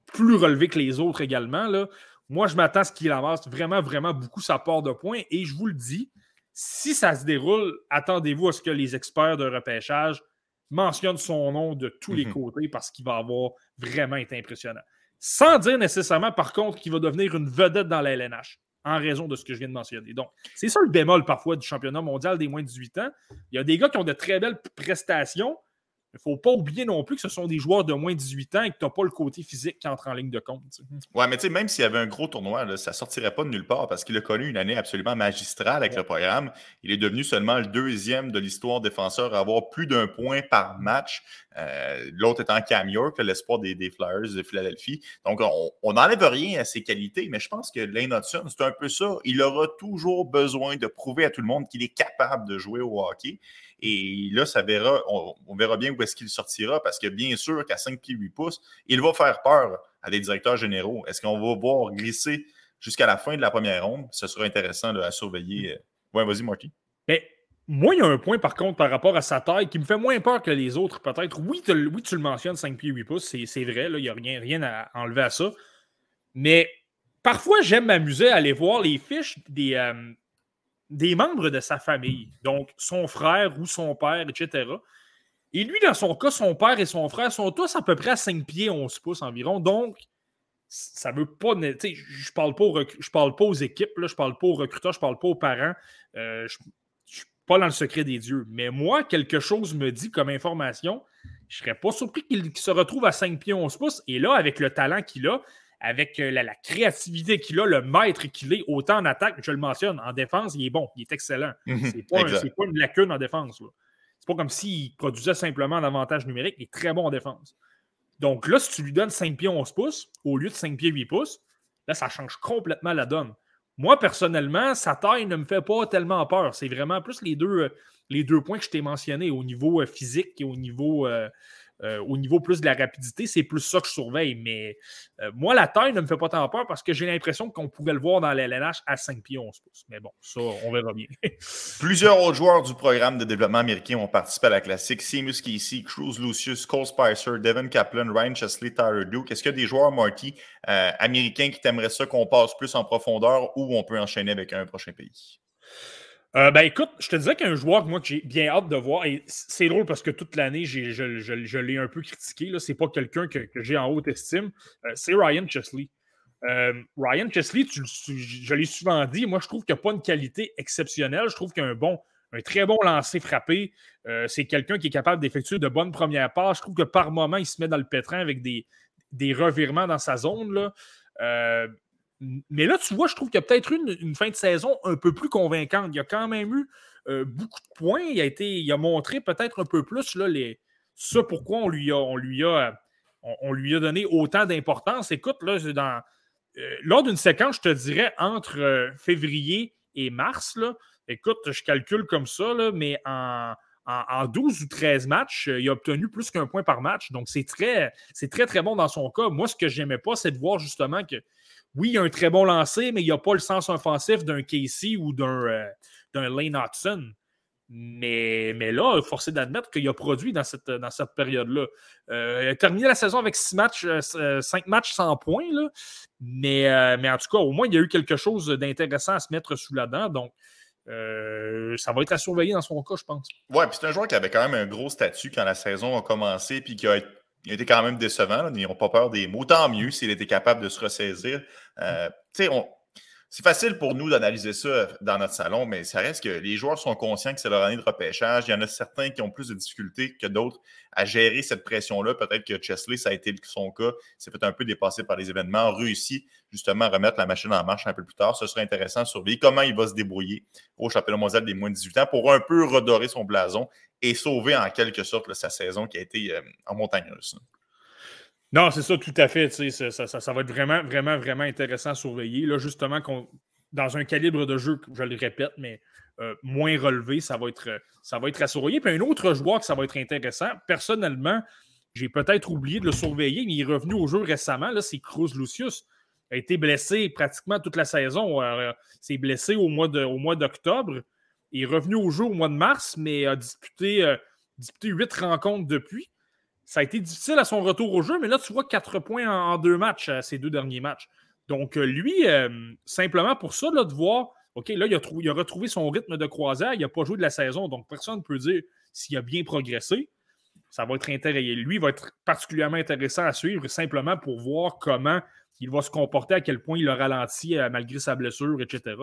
plus relevée que les autres également. Là. Moi, je m'attends à ce qu'il amasse vraiment, vraiment beaucoup sa part de points. Et je vous le dis, si ça se déroule, attendez-vous à ce que les experts de repêchage mentionnent son nom de tous les mhm. côtés parce qu'il va avoir vraiment été impressionnant. Sans dire nécessairement, par contre, qu'il va devenir une vedette dans la LNH, en raison de ce que je viens de mentionner. Donc, c'est ça le bémol parfois du championnat mondial des moins de 18 ans. Il y a des gars qui ont de très belles prestations, il ne faut pas oublier non plus que ce sont des joueurs de moins de 18 ans et que tu n'as pas le côté physique qui entre en ligne de compte. Ouais, mais tu sais, même s'il y avait un gros tournoi, ça ne sortirait pas de nulle part parce qu'il a connu une année absolument magistrale avec le programme. Il est devenu seulement le deuxième de l'histoire défenseur à avoir plus d'un point par match. Euh, l'autre étant Cam York, l'espoir des, Flyers de Philadelphie. Donc, on n'enlève rien à ses qualités, mais je pense que Lane Hudson, c'est un peu ça. Il aura toujours besoin de prouver à tout le monde qu'il est capable de jouer au hockey. Et là, ça verra, on, verra bien où est-ce qu'il sortira parce que bien sûr qu'à 5 pieds 8 pouces, il va faire peur à des directeurs généraux. Est-ce qu'on va voir glisser jusqu'à la fin de la première ronde? Ce sera intéressant à surveiller. Ouais, vas-y, Marty. Mais moi, il y a un point par contre par rapport à sa taille qui me fait moins peur que les autres, peut-être. Oui, tu le mentionnes, 5 pieds 8 pouces, c'est vrai, il n'y a rien, rien à enlever à ça. Mais parfois, j'aime m'amuser à aller voir les fiches des, euh, des membres de sa famille, donc son frère ou son père, etc. Et lui, dans son cas, son père et son frère sont tous à peu près à 5 pieds 11 pouces environ. Donc, ça veut pas. Je parle pas parle pas aux équipes, là, je parle pas aux recruteurs, je parle pas aux parents. Euh, je, ne suis pas dans le secret des dieux. Mais moi, quelque chose me dit comme information, je serais pas surpris qu'il se retrouve à 5 pieds 11 pouces. Et là, avec le talent qu'il a, avec euh, la, créativité qu'il a, le maître qu'il est, autant en attaque, je le mentionne, en défense, il est bon, il est excellent. Mhm, c'est pas, pas, une lacune en défense. C'est pas comme s'il produisait simplement un avantage numérique, il est très bon en défense. Donc là, si tu lui donnes 5 pieds 11 pouces au lieu de 5 pieds 8 pouces, là, ça change complètement la donne. Moi, personnellement, sa taille ne me fait pas tellement peur. C'est vraiment plus les deux, euh, les deux points que je t'ai mentionnés au niveau euh, physique et au niveau euh, au niveau plus de la rapidité, c'est plus ça que je surveille. Mais euh, moi, la taille ne me fait pas tant peur parce que j'ai l'impression qu'on pouvait le voir dans l'LNH à 5 pieds 11 pouces. Mais bon, ça, on verra bien. [LAUGHS] Plusieurs autres joueurs du programme de développement américain ont participé à la classique. Seamus Casey, Cruz Lucius, Cole Spicer, Devin Kaplan, Ryan Chesley, Tyler Duke. Est-ce qu'il y a des joueurs, Marty, euh, américains qui t'aimeraient ça qu'on passe plus en profondeur ou on peut enchaîner avec un prochain pays? Euh, ben écoute, je te disais qu'un joueur que moi que j'ai bien hâte de voir, et c'est drôle parce que toute l'année, je, je, l'ai un peu critiqué. C'est pas quelqu'un que, j'ai en haute estime. Euh, c'est Ryan Chesley. Euh, Ryan Chesley, je l'ai souvent dit, moi je trouve qu'il n'a pas une qualité exceptionnelle. Je trouve qu'il a un bon, un très bon lancer frappé. c'est quelqu'un qui est capable d'effectuer de bonnes premières passes. Je trouve que par moment, il se met dans le pétrin avec des, des revirements dans sa zone. Là. Mais là, tu vois, je trouve qu'il y a peut-être une, une fin de saison un peu plus convaincante. Il y a quand même eu euh, beaucoup de points. Il a, été, il a montré peut-être un peu plus là, les, ça pourquoi on lui a, on lui a, on, lui a donné autant d'importance. Écoute, là, dans, euh, lors d'une séquence, je te dirais, entre euh, février et mars, là, écoute, je calcule comme ça, mais en, en, 12 ou 13 matchs, il a obtenu plus qu'un point par match. Donc, c'est très, c'est très, très bon dans son cas. Moi, ce que je n'aimais pas, c'est de voir justement que oui, il a un très bon lancer, mais il n'a pas le sens offensif d'un Casey ou d'un euh, Lane Hudson. Mais, mais là, forcé d'admettre qu'il a produit dans cette, dans cette période-là. Euh, il a terminé la saison avec six matchs, euh, cinq matchs sans points. Mais, mais en tout cas, au moins, il y a eu quelque chose d'intéressant à se mettre sous la dent. Donc, ça va être à surveiller dans son cas, je pense. Ouais, puis c'est un joueur qui avait quand même un gros statut quand la saison a commencé, puis qui a été quand même décevant. Ils n'ont pas peur des mots. Tant mieux s'il était capable de se ressaisir. Euh, on, c'est facile pour nous d'analyser ça dans notre salon, mais ça reste que les joueurs sont conscients que c'est leur année de repêchage. Il y en a certains qui ont plus de difficultés que d'autres à gérer cette pression-là. Peut-être que Chesley, ça a été son cas, s'est fait un peu dépasser par les événements, réussi justement à remettre la machine en marche un peu plus tard. Ce serait intéressant de surveiller comment il va se débrouiller au championnat mondial des moins de 18 ans pour un peu redorer son blason et sauver en quelque sorte sa saison qui a été euh, en montagneuse. Non, c'est ça, tout à fait. Ça, va être vraiment, vraiment, vraiment intéressant à surveiller. Là, justement, dans un calibre de jeu, je le répète, mais euh, moins relevé, ça va, être, ça va être à surveiller. Puis un autre joueur que ça va être intéressant, personnellement, j'ai peut-être oublié de le surveiller, mais il est revenu au jeu récemment, là, c'est Cruz Lucius. Il a été blessé pratiquement toute la saison. Euh, il s'est blessé au mois d'octobre. Il est revenu au jeu au mois de mars, mais a disputé, euh, disputé huit rencontres depuis. Ça a été difficile à son retour au jeu, mais là, tu vois quatre points en, deux matchs, euh, ces deux derniers matchs. Donc, euh, lui, euh, simplement pour ça, là, de voir, OK, là, il a, retrouvé son rythme de croisière, il n'a pas joué de la saison, donc personne ne peut dire s'il a bien progressé. Ça va être intéressant. Lui, va être particulièrement intéressant à suivre simplement pour voir comment il va se comporter, à quel point il a ralenti malgré sa blessure, etc.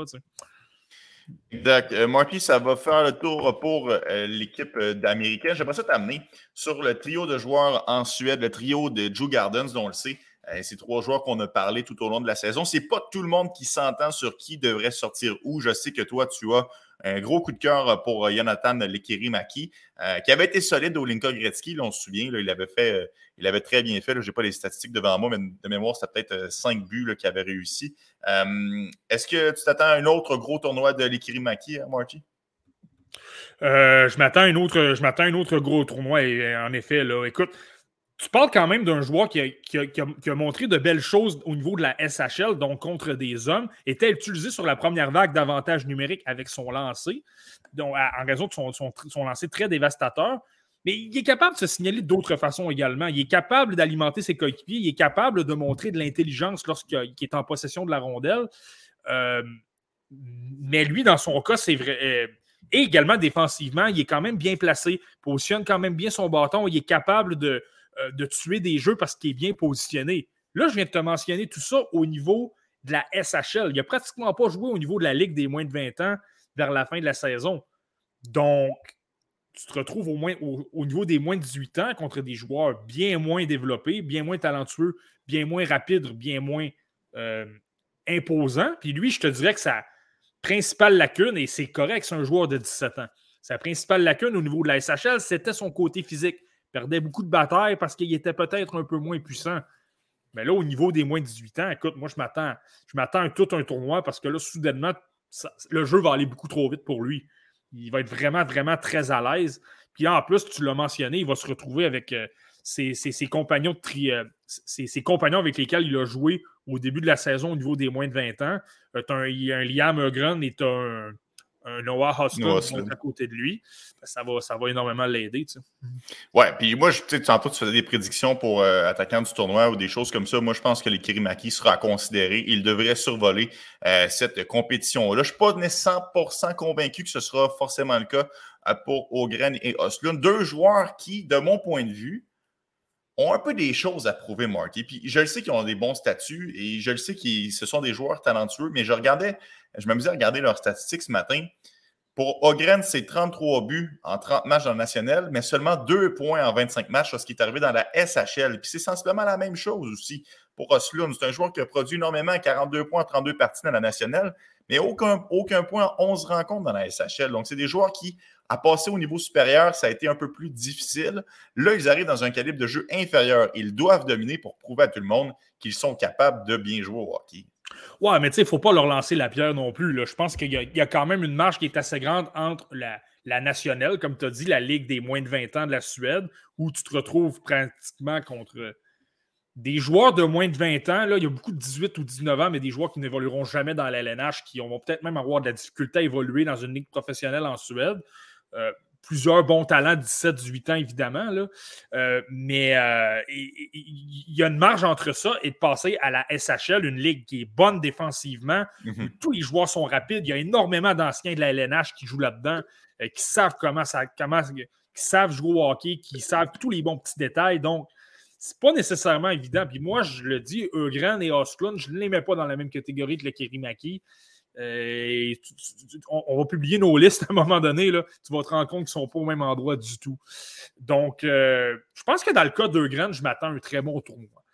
Euh, Marky, ça va faire le tour pour euh, l'équipe euh, d'Américains. J'aimerais ça t'amener sur le trio de joueurs en Suède, le trio de Joe Gardens, dont on le sait. Ces trois joueurs qu'on a parlé tout au long de la saison. C'est pas tout le monde qui s'entend sur qui devrait sortir où. Je sais que toi, tu as un gros coup de cœur pour Jonathan Lekirimaki, qui avait été solide au Linka Gretzky. on se souvient, il avait fait il avait très bien fait. Je n'ai pas les statistiques devant moi, mais de mémoire, c'était peut-être euh, cinq buts qu'il avait réussi. Euh, est-ce que tu t'attends à un autre gros tournoi de l'Ikirimaki, hein, Marty? Euh, je m'attends à un autre, gros tournoi. en effet, écoute, tu parles quand même d'un joueur qui a, montré de belles choses au niveau de la SHL, donc contre des hommes, était utilisé sur la première vague d'avantages numériques avec son lancer, donc, en raison de son, son lancer très dévastateur. Mais il est capable de se signaler d'autres façons également. Il est capable d'alimenter ses coéquipiers. Il est capable de montrer de l'intelligence lorsqu'il est en possession de la rondelle. Euh, mais lui, dans son cas, c'est vrai. Euh, et également défensivement, il est quand même bien placé, positionne quand même bien son bâton. Il est capable de, euh, de tuer des jeux parce qu'il est bien positionné. Là, je viens de te mentionner tout ça au niveau de la SHL. Il n'a pratiquement pas joué au niveau de la Ligue des moins de 20 ans vers la fin de la saison. Donc, tu te retrouves au, niveau des moins de 18 ans contre des joueurs bien moins développés, bien moins talentueux, bien moins rapides, bien moins euh, imposants. Puis lui, je te dirais que sa principale lacune, et c'est correct, c'est un joueur de 17 ans, sa principale lacune au niveau de la SHL, c'était son côté physique. Perdait beaucoup de batailles parce qu'il était peut-être un peu moins puissant. Mais là, au niveau des moins de 18 ans, écoute, moi, je m'attends, je m'attends à tout un tournoi parce que là, soudainement, le jeu va aller beaucoup trop vite pour lui. Il va être vraiment, vraiment très à l'aise. Puis en plus, tu l'as mentionné, il va se retrouver avec euh, ses, compagnons de tri, euh, ses, compagnons avec lesquels il a joué au début de la saison au niveau des moins de 20 ans. Euh, un, un, Liam Grun et tu as un, un Noah Hostin à côté de lui. Ça va, ça va énormément l'aider. Ouais, puis moi, tu sais, tantôt, tu faisais des prédictions pour euh, attaquant du tournoi ou des choses comme ça. Moi, je pense que le Kirimaki sera à considérer. Il devrait survoler euh, cette compétition-là. Je ne suis pas 100% convaincu que ce sera forcément le cas euh, pour Ogren et Oslund. Deux joueurs qui, de mon point de vue, ont un peu des choses à prouver, Mark. Et puis, je le sais qu'ils ont des bons statuts et je le sais que ce sont des joueurs talentueux, mais je regardais je m'amusais à regarder leurs statistiques ce matin. Pour Ogren, c'est 33 buts en 30 matchs dans le national, mais seulement 2 points en 25 matchs lorsqu'il est arrivé dans la SHL. Puis c'est sensiblement la même chose aussi pour Oslund. C'est un joueur qui a produit énormément, 42 points en 32 parties dans la nationale, mais aucun, point en 11 rencontres dans la SHL. Donc, c'est des joueurs qui, à passer au niveau supérieur, ça a été un peu plus difficile. Là, ils arrivent dans un calibre de jeu inférieur. Ils doivent dominer pour prouver à tout le monde qu'ils sont capables de bien jouer au hockey. Ouais, mais tu sais, il ne faut pas leur lancer la pierre non plus. Je pense qu'il y, a quand même une marge qui est assez grande entre la, la nationale, comme tu as dit, la Ligue des moins de 20 ans de la Suède, où tu te retrouves pratiquement contre des joueurs de moins de 20 ans. Là, il y a beaucoup de 18 ou 19 ans, mais des joueurs qui n'évolueront jamais dans la LNH, qui vont peut-être même avoir de la difficulté à évoluer dans une ligue professionnelle en Suède. Euh, plusieurs bons talents, 17-18 ans, évidemment. Là. Euh, mais euh, il, y a une marge entre ça et de passer à la SHL, une ligue qui est bonne défensivement, mhm. tous les joueurs sont rapides. Il y a énormément d'anciens de la LNH qui jouent là-dedans, qui savent comment ça, comment, qui savent jouer au hockey, qui savent tous les bons petits détails. Donc, c'est pas nécessairement évident. Puis moi, je le dis, Eugran et Osklund, je ne les mets pas dans la même catégorie que le Kerimaki. Euh, on, va publier nos listes à un moment donné. Là, tu vas te rendre compte qu'ils ne sont pas au même endroit du tout. Donc, euh, je pense que dans le cas d'Eugran, je m'attends à un très bon tournoi.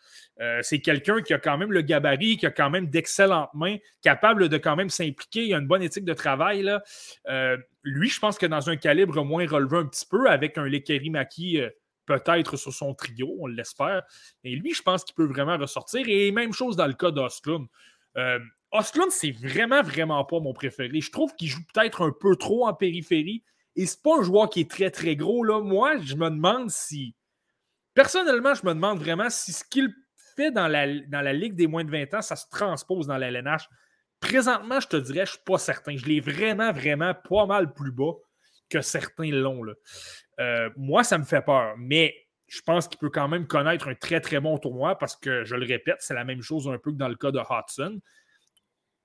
Euh, c'est quelqu'un qui a quand même le gabarit, qui a quand même d'excellentes mains, capable de quand même s'impliquer. Il a une bonne éthique de travail. Lui, je pense que dans un calibre moins relevé un petit peu, avec un Lekeri Maki peut-être sur son trio, on l'espère. Et lui, je pense qu'il peut vraiment ressortir. Et même chose dans le cas d'Ostlund. Euh, c'est vraiment, vraiment pas mon préféré. Je trouve qu'il joue peut-être un peu trop en périphérie. Et c'est pas un joueur qui est très, très gros. Là. Moi, je me demande si. Personnellement, je me demande vraiment si ce qu'il fait dans la, dans la Ligue des moins de 20 ans, ça se transpose dans la LNH. Présentement, je te dirais, je suis pas certain. Je l'ai vraiment, vraiment pas mal plus bas que certains l'ont. Euh, moi, ça me fait peur. Mais je pense qu'il peut quand même connaître un très, très bon tournoi parce que, je le répète, c'est la même chose un peu que dans le cas de Hudson.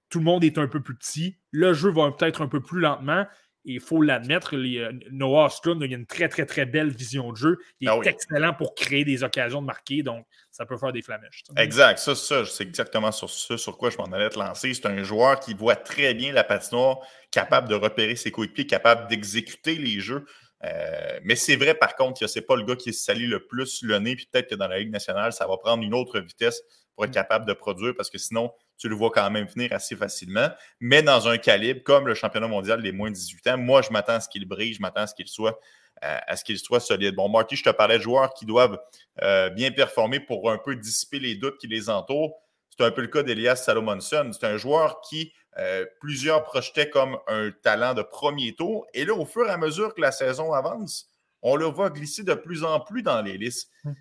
Tout le monde est un peu plus petit. Le jeu va peut-être un peu plus lentement. Et il faut l'admettre, euh, Noah Ostlund a une très, très, très belle vision de jeu. Il ah est excellent pour créer des occasions de marquer, donc ça peut faire des flamèches. Exact. Ça, ça c'est exactement sur ce sur quoi je m'en allais te lancer. C'est un joueur qui voit très bien la patinoire, capable de repérer ses coéquipiers, capable d'exécuter les jeux. Euh, mais c'est vrai, par contre, que ce n'est pas le gars qui salit le plus le nez, puis peut-être que dans la Ligue nationale, ça va prendre une autre vitesse pour être mm. capable de produire, parce que sinon, tu le vois quand même venir assez facilement. Mais dans un calibre comme le championnat mondial des moins de 18 ans, moi, je m'attends à ce qu'il brille, je m'attends à ce qu'il soit, euh, à ce qu'il soit solide. Bon, Marty, je te parlais de joueurs qui doivent euh, bien performer pour un peu dissiper les doutes qui les entourent. C'est un peu le cas d'Elias Salomonson. C'est un joueur qui euh, plusieurs projetaient comme un talent de premier tour. Et là, au fur et à mesure que la saison avance, on le voit glisser de plus en plus dans les listes. Hmm.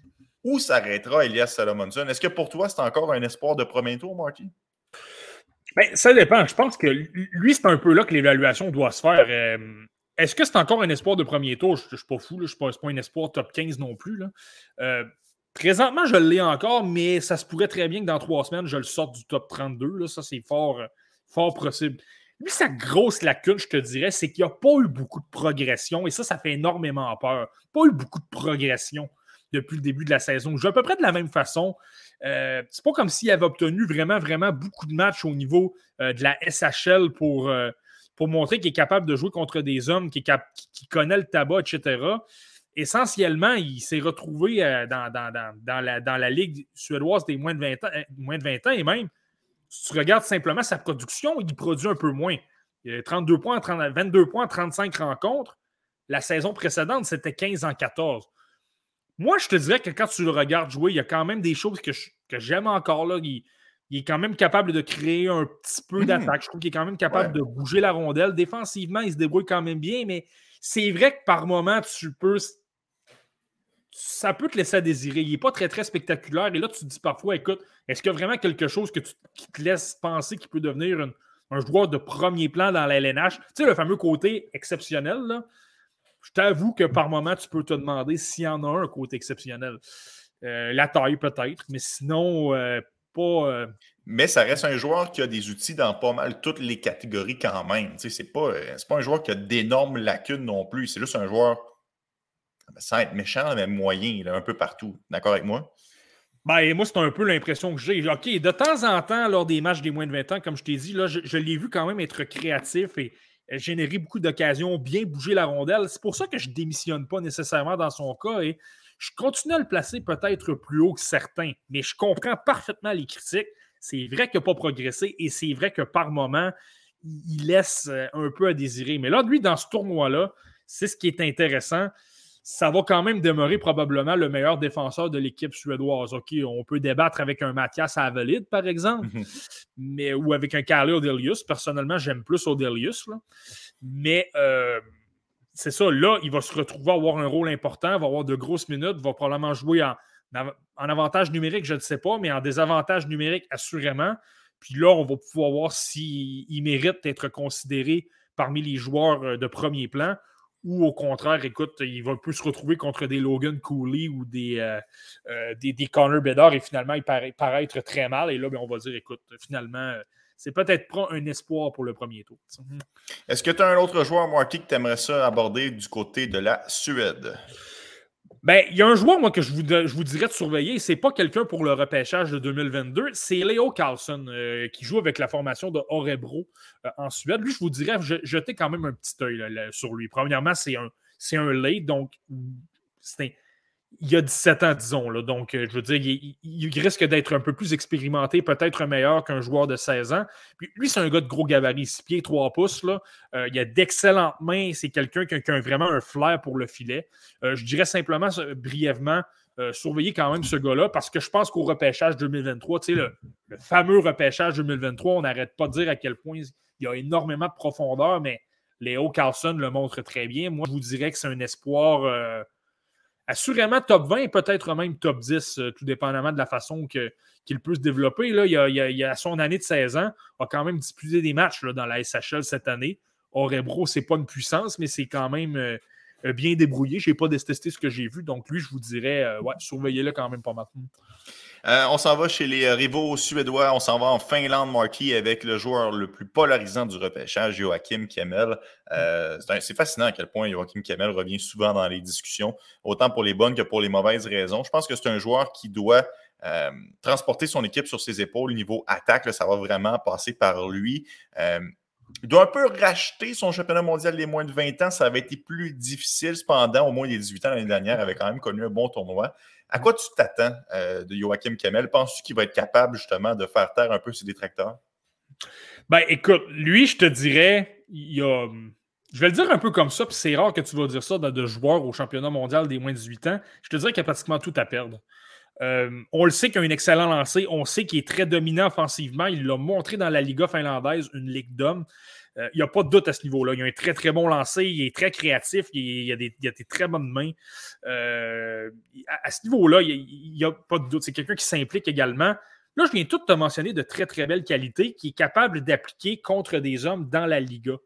Où s'arrêtera Elias Salomonson? Est-ce que pour toi, c'est encore un espoir de premier tour, Marty? Ben, ça dépend. Je pense que lui, c'est un peu là que l'évaluation doit se faire. Euh, est-ce que c'est encore un espoir de premier tour? Je ne suis pas fou, je ne suis pas, un espoir top 15 non plus. Euh, présentement, je l'ai encore, mais ça se pourrait très bien que dans trois semaines, je le sorte du top 32. Ça, c'est fort, fort possible. Lui, sa grosse lacune, je te dirais, c'est qu'il n'y a pas eu beaucoup de progression. Et ça, ça fait énormément peur. Pas eu beaucoup de progression depuis le début de la saison. Je joue à peu près de la même façon. Euh, c'est pas comme s'il avait obtenu vraiment, vraiment beaucoup de matchs au niveau euh, de la SHL pour, euh, pour montrer qu'il est capable de jouer contre des hommes, qui, qui, connaît le tabac, etc. Essentiellement, il s'est retrouvé dans, dans, la, dans la Ligue suédoise des moins de 20 ans, moins de 20 ans et même si tu regardes simplement sa production, il produit un peu moins. Il a 32 points, 22 points en 35 rencontres. La saison précédente, c'était 15 en 14. Moi, je te dirais que quand tu le regardes jouer, il y a quand même des choses que, j'aime encore. Là. Il, est quand même capable de créer un petit peu hmm. d'attaque. Je trouve qu'il est quand même capable de bouger la rondelle. Défensivement, il se débrouille quand même bien, mais c'est vrai que par moment, tu peux ça peut te laisser à désirer. Il n'est pas très, très spectaculaire. Et là, tu te dis parfois, écoute, est-ce qu'il y a vraiment quelque chose que qui te laisse penser qu'il peut devenir un joueur de premier plan dans la LNH? Tu sais, le fameux côté exceptionnel, là. Je t'avoue que par moment, tu peux te demander s'il y en a un, côté exceptionnel. Euh, la taille, peut-être, mais sinon, euh, pas. Euh, mais ça reste un joueur qui a des outils dans pas mal toutes les catégories quand même. Tu sais, c'est pas, pas un joueur qui a d'énormes lacunes non plus. C'est juste un joueur sans être méchant, mais moyen, un peu partout. D'accord avec moi? Ben, moi, c'est un peu l'impression que j'ai. OK, de temps en temps, lors des matchs des moins de 20 ans, comme je t'ai dit, là, je, l'ai vu quand même être créatif et générer beaucoup d'occasions, bien bouger la rondelle. C'est pour ça que je ne démissionne pas nécessairement dans son cas et je continue à le placer peut-être plus haut que certains, mais je comprends parfaitement les critiques. C'est vrai qu'il n'a pas progressé et c'est vrai que par moment, il laisse euh, un peu à désirer. Mais là, lui, dans ce tournoi-là, c'est ce qui est intéressant ça va quand même demeurer probablement le meilleur défenseur de l'équipe suédoise. OK, on peut débattre avec un Mathias Avelid, par exemple, mhm. mais, ou avec un Carly Odelius. Personnellement, j'aime plus Odelius. Mais euh, c'est ça, là, il va se retrouver à avoir un rôle important, va avoir de grosses minutes, va probablement jouer en, en avantage numérique, je ne sais pas, mais en désavantage numérique, assurément. Puis là, on va pouvoir voir s'il mérite d'être considéré parmi les joueurs euh, de premier plan ou au contraire, écoute, il va un peu se retrouver contre des Logan Cooley ou des, euh, des, Connor Bedard et finalement, il paraît, paraître très mal. Et là, ben, on va dire, écoute, finalement, c'est peut-être pas un espoir pour le premier tour. Est-ce que tu as un autre joueur, Marty, que tu aimerais ça aborder du côté de la Suède? Ben, il y a un joueur, moi, que je vous, je vous dirais de surveiller. C'est pas quelqu'un pour le repêchage de 2022. C'est Leo Carlson, euh, qui joue avec la formation de Orebro euh, en Suède. Lui, je vous dirais, jetez quand même un petit œil sur lui. Premièrement, c'est un, c'est un late, donc c'est il y a 17 ans, disons. Là. Donc, euh, je veux dire, il, risque d'être un peu plus expérimenté, peut-être meilleur qu'un joueur de 16 ans. Puis lui, c'est un gars de gros gabarit, 6 pieds, 3 pouces. Là. Euh, il a d'excellentes mains. C'est quelqu'un qui, a vraiment un flair pour le filet. Euh, je dirais simplement, brièvement, surveiller quand même ce gars-là parce que je pense qu'au repêchage 2023, tu sais, le, le, fameux repêchage 2023, on n'arrête pas de dire à quel point il y a énormément de profondeur, mais Léo Carlson le montre très bien. Moi, je vous dirais que c'est un espoir assurément top 20 et peut-être même top 10, euh, tout dépendamment de la façon qu'il peut se développer. Là, il, a, son année de 16 ans, a quand même disputé des matchs dans la SHL cette année. Orebro, c'est pas une puissance, mais c'est quand même euh, euh, bien débrouillé. Je n'ai pas détesté ce que j'ai vu, donc lui, je vous dirais, surveillez-le quand même pas maintenant. Euh, on s'en va chez les euh, rivaux suédois. On s'en va en Finlande, Marquis, avec le joueur le plus polarisant du repêchage, Joachim Kemmel. Euh, c'est fascinant à quel point Joachim Kemmel revient souvent dans les discussions, autant pour les bonnes que pour les mauvaises raisons. Je pense que c'est un joueur qui doit transporter son équipe sur ses épaules. Niveau attaque, ça va vraiment passer par lui. il doit un peu racheter son championnat mondial des moins de 20 ans. Ça avait été plus difficile. Cependant, au moins des 18 ans l'année dernière, avait quand même connu un bon tournoi. À quoi tu t'attends euh, de Joachim Kemmel? Penses-tu qu'il va être capable justement de faire taire un peu ses détracteurs? Ben écoute, lui, je te dirais, il a. Je vais le dire un peu comme ça, puis c'est rare que tu vas dire ça de, de joueurs au championnat mondial des moins de 18 ans. Je te dirais qu'il a pratiquement tout à perdre. Euh, on le sait qu'il a un excellent lancé. On sait qu'il est très dominant offensivement. Il l'a montré dans la Liga finlandaise, une ligue d'hommes. Euh, il n'y a pas de doute à ce niveau-là. Il a un très, très bon lancer. Il est très créatif. Il, a, des, très bonnes mains. Euh, à, ce niveau-là, il n'y a, pas de doute. C'est quelqu'un qui s'implique également. Là, je viens tout te mentionner de très, très belles qualités qui est capable d'appliquer contre des hommes dans la Liga.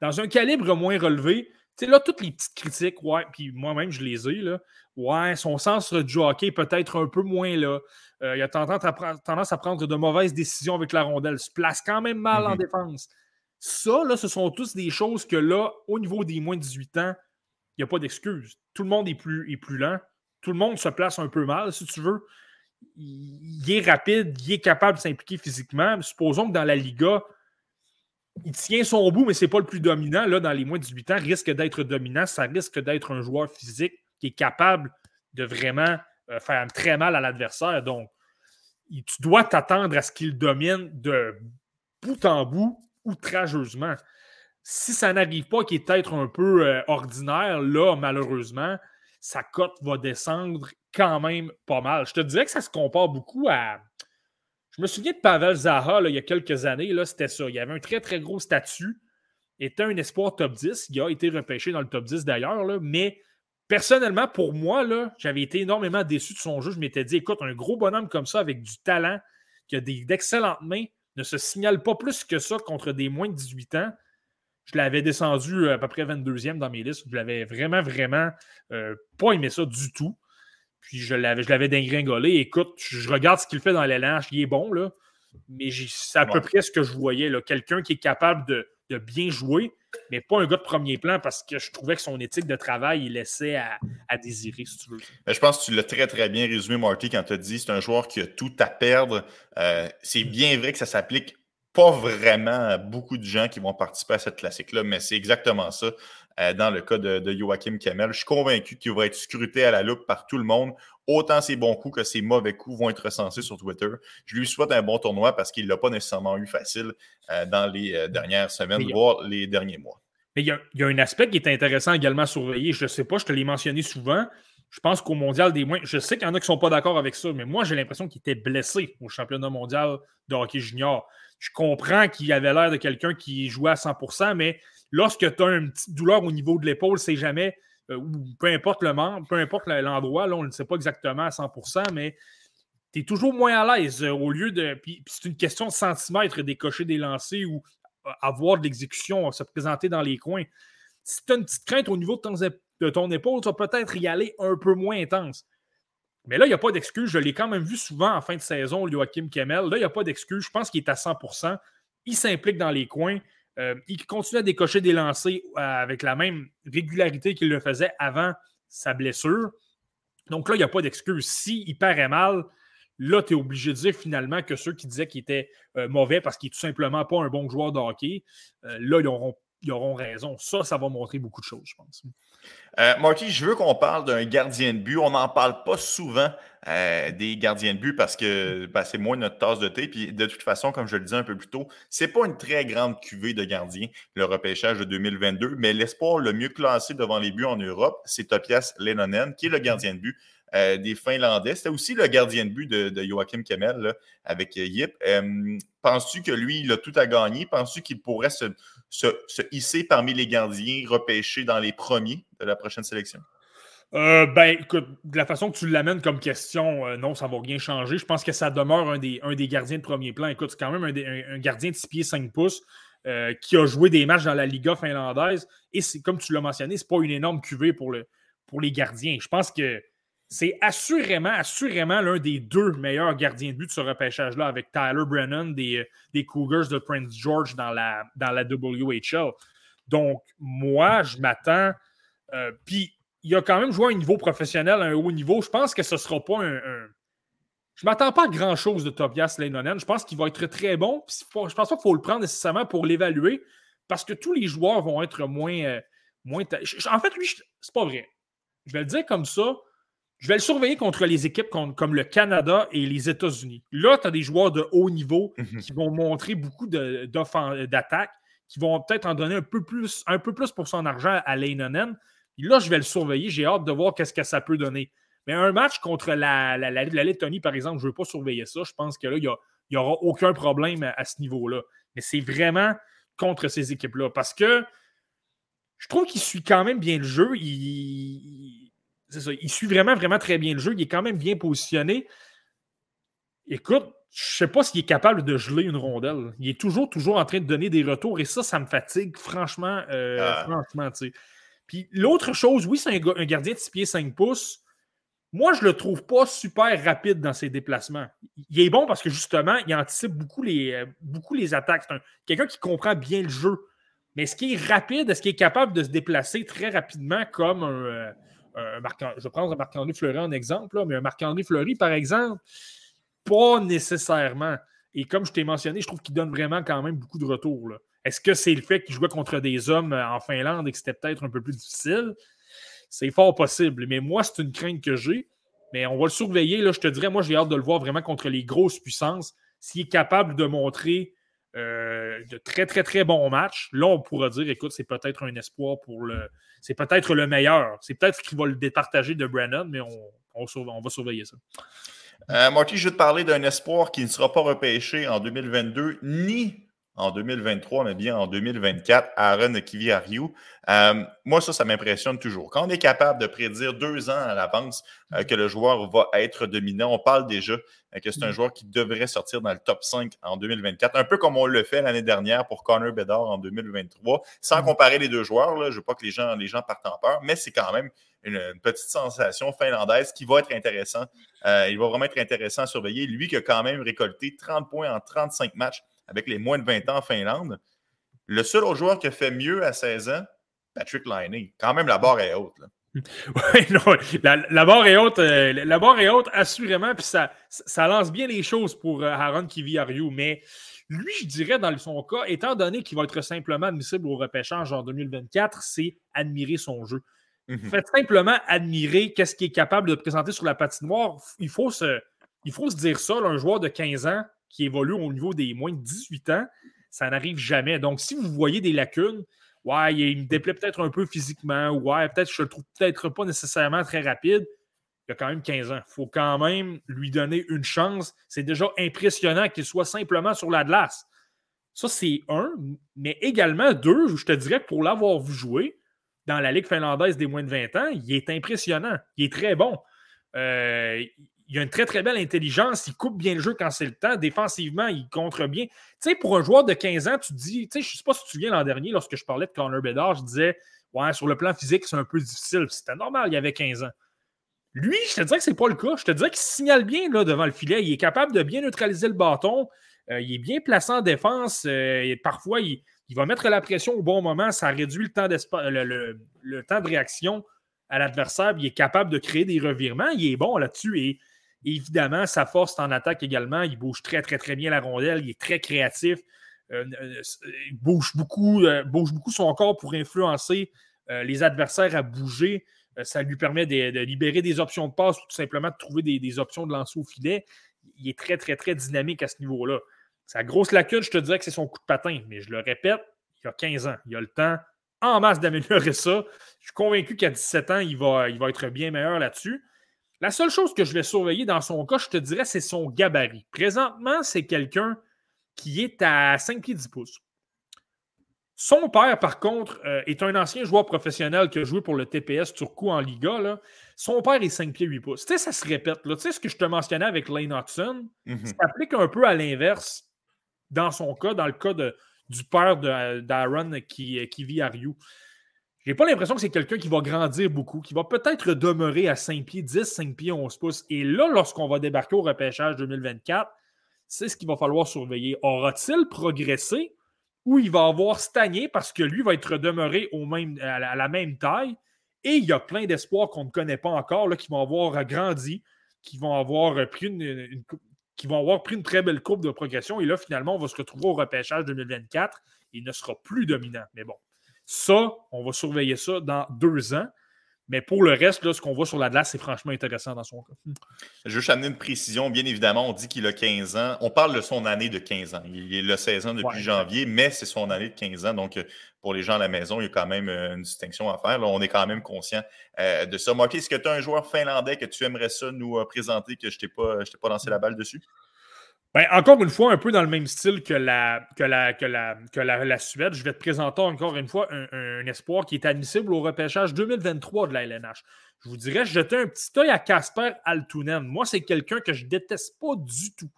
Dans un calibre moins relevé, tu sais, là, toutes les petites critiques, ouais, puis moi-même, je les ai, là. Ouais, son sens du hockey peut-être un peu moins là. Euh, il a tendance à, tendance à, prendre de mauvaises décisions avec la rondelle. Se place quand même mal en mm-hmm. défense. Ça, là, ce sont tous des choses que là, au niveau des moins de 18 ans, il n'y a pas d'excuse. Tout le monde est plus, est plus lent. Tout le monde se place un peu mal, si tu veux. Il est rapide, il est capable de s'impliquer physiquement. Supposons que dans la Liga, il tient son bout, mais ce n'est pas le plus dominant. Là, dans les moins de 18 ans, risque d'être dominant. Ça risque d'être un joueur physique qui est capable de vraiment euh, faire très mal à l'adversaire. Donc, tu dois t'attendre à ce qu'il domine de bout en bout outrageusement. Si ça n'arrive pas, qu'il est peut-être un peu euh, ordinaire, là, malheureusement, sa cote va descendre quand même pas mal. Je te dirais que ça se compare beaucoup à. Je me souviens de Pavel Zaha il y a quelques années, c'était ça. Il avait un très, très gros statut. Était un espoir top 10. Il a été repêché dans le top 10 d'ailleurs, mais personnellement, pour moi, j'avais été énormément déçu de son jeu. Je m'étais dit, écoute, un gros bonhomme comme ça avec du talent, qui a d'excellentes mains, ne se signale pas plus que ça contre des moins de 18 ans. Je l'avais descendu euh, à peu près 22e dans mes listes. Je l'avais vraiment, vraiment euh, pas aimé ça du tout. Puis je l'avais, je l'avais dégringolé. Écoute, je regarde ce qu'il fait dans les lanches. Il est bon, là. Mais c'est à peu près ce que je voyais. Quelqu'un qui est capable de, de bien jouer, mais pas un gars de premier plan parce que je trouvais que son éthique de travail, il laissait à, désirer, si tu veux. Ben, je pense que tu l'as très, très bien résumé, Marty, quand tu as dit c'est un joueur qui a tout à perdre. Euh, c'est bien vrai que ça s'applique pas vraiment à beaucoup de gens qui vont participer à cette classique-là, mais c'est exactement ça. Euh, dans le cas de, Joachim Kemmel. Je suis convaincu qu'il va être scruté à la loupe par tout le monde. Autant ses bons coups que ses mauvais coups vont être recensés sur Twitter. Je lui souhaite un bon tournoi parce qu'il ne l'a pas nécessairement eu facile euh, dans les euh, dernières semaines, voire les derniers mois. Mais il y, a, il y, a, un aspect qui est intéressant également à surveiller. Je ne sais pas, je te l'ai mentionné souvent. Je pense qu'au mondial des moins, je sais qu'il y en a qui ne sont pas d'accord avec ça, mais moi, j'ai l'impression qu'il était blessé au championnat mondial de hockey junior. Je comprends qu'il avait l'air de quelqu'un qui jouait à 100%, mais lorsque tu as une petite douleur au niveau de l'épaule, c'est jamais, euh, peu importe le membre, peu importe l'endroit, là, on ne sait pas exactement à 100%, mais tu es toujours moins à l'aise euh, au lieu de. Puis, c'est une question de centimètres décocher des lancers ou euh, avoir de l'exécution, se présenter dans les coins. si tu as une petite crainte au niveau de ton, épaule, tu vas peut-être y aller un peu moins intense. Mais là, il n'y a pas d'excuse. Je l'ai quand même vu souvent en fin de saison, Joachim Kemel. Là, il n'y a pas d'excuse. Je pense qu'il est à 100% Il s'implique dans les coins. Euh, il continue à décocher des lancers euh, avec la même régularité qu'il le faisait avant sa blessure. Donc là, il n'y a pas d'excuse. S'il paraît mal, là, tu es obligé de dire finalement que ceux qui disaient qu'il était euh, mauvais parce qu'il n'est tout simplement pas un bon joueur de hockey, là, ils auront, ils auront raison. Ça, ça va montrer beaucoup de choses, je pense. Euh, Marty, je veux qu'on parle d'un gardien de but. On n'en parle pas souvent euh, des gardiens de but parce que ben, c'est moins notre tasse de thé. Puis de toute façon, comme je le disais un peu plus tôt, c'est pas une très grande cuvée de gardiens, le repêchage de 2022. Mais l'espoir le mieux classé devant les buts en Europe, c'est Topias Lenonen, qui est le gardien de but euh, des Finlandais. C'était aussi le gardien de but de, Joachim Kemel avec Yip. Penses-tu que lui, il a tout à gagner? Penses-tu qu'il pourrait se, se, hisser parmi les gardiens repêchés dans les premiers de la prochaine sélection? Euh, ben, écoute, de la façon que tu l'amènes comme question, euh, non, ça ne va rien changer. Je pense que ça demeure un des, un des gardiens de premier plan. Écoute, c'est quand même un, gardien de 6 pieds 5 pouces euh, qui a joué des matchs dans la Liga finlandaise. Et comme tu l'as mentionné, c'est pas une énorme cuvée pour, le, pour les gardiens. Je pense que c'est assurément, assurément l'un des deux meilleurs gardiens de but de ce repêchage-là avec Tyler Brennan des, des Cougars de Prince George dans la, dans WHL. Donc, moi, je m'attends. Euh, puis, il a quand même joué à un niveau professionnel, à un haut niveau. Je pense que ce ne sera pas un. Je ne m'attends pas à grand-chose de Tobias Leinonen. Je pense qu'il va être très bon. je pense pas qu'il faut le prendre nécessairement pour l'évaluer parce que tous les joueurs vont être moins. Euh, moins en fait, lui, c'est pas vrai. Je vais le dire comme ça je vais le surveiller contre les équipes comme, le Canada et les États-Unis. Là, tu as des joueurs de haut niveau mhm. qui vont montrer beaucoup d'attaques, qui vont peut-être en donner un peu, plus, un peu plus pour son argent à Leinonen. là, je vais le surveiller. J'ai hâte de voir qu'est-ce que ça peut donner. Mais un match contre la, la, Lettonie, par exemple, je ne veux pas surveiller ça. Je pense que là, il n'y aura aucun problème à, ce niveau-là. Mais c'est vraiment contre ces équipes-là. Parce que je trouve qu'il suit quand même bien le jeu. il il suit vraiment, vraiment très bien le jeu. Il est quand même bien positionné. Écoute, je ne sais pas s'il est capable de geler une rondelle. Il est toujours, toujours en train de donner des retours et ça, ça me fatigue, franchement. Euh, ah. Franchement, Puis l'autre chose, oui, c'est un, gardien de 6 pieds 5 pouces. Moi, je ne le trouve pas super rapide dans ses déplacements. Il est bon parce que justement, il anticipe beaucoup les, euh, beaucoup les attaques. C'est quelqu'un qui comprend bien le jeu. Mais est-ce qu'il est rapide? Est-ce qu'il est capable de se déplacer très rapidement comme un. Je vais prendre Marc-André Fleury en exemple, mais un Marc-André Fleury, par exemple, pas nécessairement. Et comme je t'ai mentionné, je trouve qu'il donne vraiment quand même beaucoup de retours. Est-ce que c'est le fait qu'il jouait contre des hommes euh, en Finlande et que c'était peut-être un peu plus difficile? C'est fort possible. Mais moi, c'est une crainte que j'ai. Mais on va le surveiller. Là, je te dirais, moi, j'ai hâte de le voir vraiment contre les grosses puissances. S'il est capable de montrer euh, de très, très, très bons matchs. Là, on pourra dire, écoute, c'est peut-être un espoir pour le. C'est peut-être le meilleur. C'est peut-être qu'il va le départager de Brandon, mais on, on, va surveiller ça. Euh, Marty, je vais te parler d'un espoir qui ne sera pas repêché en 2022 ni en 2023, mais bien en 2024, Aaron Kiviariou. Euh, moi, ça, ça m'impressionne toujours. Quand on est capable de prédire deux ans à l'avance euh, que le joueur va être dominant, on parle déjà euh, que c'est un mm. joueur qui devrait sortir dans le top 5 en 2024, un peu comme on le fait l'année dernière pour Connor Bedard en 2023, sans mm. comparer les deux joueurs. Là, je ne veux pas que les gens, les gens partent en peur, mais c'est quand même une, petite sensation finlandaise qui va être intéressant. il va vraiment être intéressant à surveiller. Lui qui a quand même récolté 30 points en 35 matchs avec les moins de 20 ans en Finlande. Le seul autre joueur qui a fait mieux à 16 ans, Patrick Liney. Quand même, la barre est haute. [LAUGHS] Oui, non, la, barre est haute, euh, la barre est haute, assurément, puis ça, ça lance bien les choses pour euh, Aaron Kiviariou, mais lui, je dirais, dans son cas, étant donné qu'il va être simplement admissible au repêchage en 2024, c'est admirer son jeu. Mhm. Faites simplement admirer qu'est-ce qu'il est capable de présenter sur la patinoire. Il faut se, il faut se dire ça, un joueur de 15 ans, qui évolue au niveau des moins de 18 ans, ça n'arrive jamais. Donc, si vous voyez des lacunes, ouais, il me déplaît peut-être un peu physiquement, ouais, peut-être je le trouve peut-être pas nécessairement très rapide. Il a quand même 15 ans. Il faut quand même lui donner une chance. C'est déjà impressionnant qu'il soit simplement sur la glace. Ça, c'est un. Mais également, deux, je te dirais que pour l'avoir vu jouer dans la Ligue finlandaise des moins de 20 ans, il est impressionnant. Il est très bon. Euh, il a une très, très belle intelligence. Il coupe bien le jeu quand c'est le temps. Défensivement, il contre bien. Tu sais, pour un joueur de 15 ans, tu dis, tu sais, je ne sais pas si tu te souviens l'an dernier, lorsque je parlais de Connor Bedard, je disais, Ouais, sur le plan physique, c'est un peu difficile. C'était normal, il avait 15 ans. Lui, je te dirais que c'est pas le cas. Je te dirais qu'il signale bien là, devant le filet. Il est capable de bien neutraliser le bâton. Euh, il est bien placé en défense. Euh, parfois, il, va mettre la pression au bon moment. Ça réduit le temps, le, temps de réaction à l'adversaire. Il est capable de créer des revirements. Il est bon là-dessus. Évidemment, sa force en attaque également. Il bouge très, très, très bien la rondelle. Il est très créatif. Euh, il bouge beaucoup, bouge beaucoup son corps pour influencer les adversaires à bouger. ça lui permet de, libérer des options de passe ou tout simplement de trouver des, options de lancer au filet. Il est très, très, très dynamique à ce niveau-là. Sa grosse lacune, je te dirais que c'est son coup de patin. Mais je le répète, il a 15 ans. Il a le temps en masse d'améliorer [LAUGHS] ça. Je suis convaincu qu'à 17 ans, il va être bien meilleur là-dessus. La seule chose que je vais surveiller dans son cas, je te dirais, c'est son gabarit. Présentement, c'est quelqu'un qui est à 5 pieds 10 pouces. Son père, par contre, euh, est un ancien joueur professionnel qui a joué pour le TPS Turcou en Liga. Son père est 5 pieds 8 pouces. Tu sais, ça se répète. Tu sais ce que je te mentionnais avec Lane Hudson? Mm-hmm. Ça s'applique un peu à l'inverse dans son cas, dans le cas de, du père d'Aaron qui, qui vit à Rio. J'ai pas l'impression que c'est quelqu'un qui va grandir beaucoup, qui va peut-être demeurer à 5 pieds 10, 5 pieds 11 pouces. Et là, lorsqu'on va débarquer au repêchage 2024, c'est ce qu'il va falloir surveiller. Aura-t-il progressé ou il va avoir stagné parce que lui va être demeuré à, la, même taille? Et il y a plein d'espoirs qu'on ne connaît pas encore, là, qui vont avoir grandi, qui vont avoir pris une, une, qui vont avoir pris une très belle courbe de progression. Et là, finalement, on va se retrouver au repêchage 2024. Il ne sera plus dominant. Mais bon, ça, on va surveiller ça dans deux ans. Mais pour le reste, là, ce qu'on voit sur la glace, c'est franchement intéressant dans son cas. Je veux juste amener une précision. Bien évidemment, on dit qu'il a 15 ans. On parle de son année de 15 ans. Il a 16 ans depuis janvier, mais c'est son année de 15 ans. Donc, pour les gens à la maison, il y a quand même euh, une distinction à faire. on est quand même conscient euh, de ça. Marty, est-ce que tu as un joueur finlandais que tu aimerais ça nous euh, présenter que je ne t'ai pas, pas lancé la balle dessus? Ben, encore une fois, un peu dans le même style que la, que la, que la, que la, Suède, je vais te présenter encore une fois un, espoir qui est admissible au repêchage 2023 de la LNH. Je vous dirais, jeter un petit œil à Casper Altunen. Moi, c'est quelqu'un que je déteste pas du tout.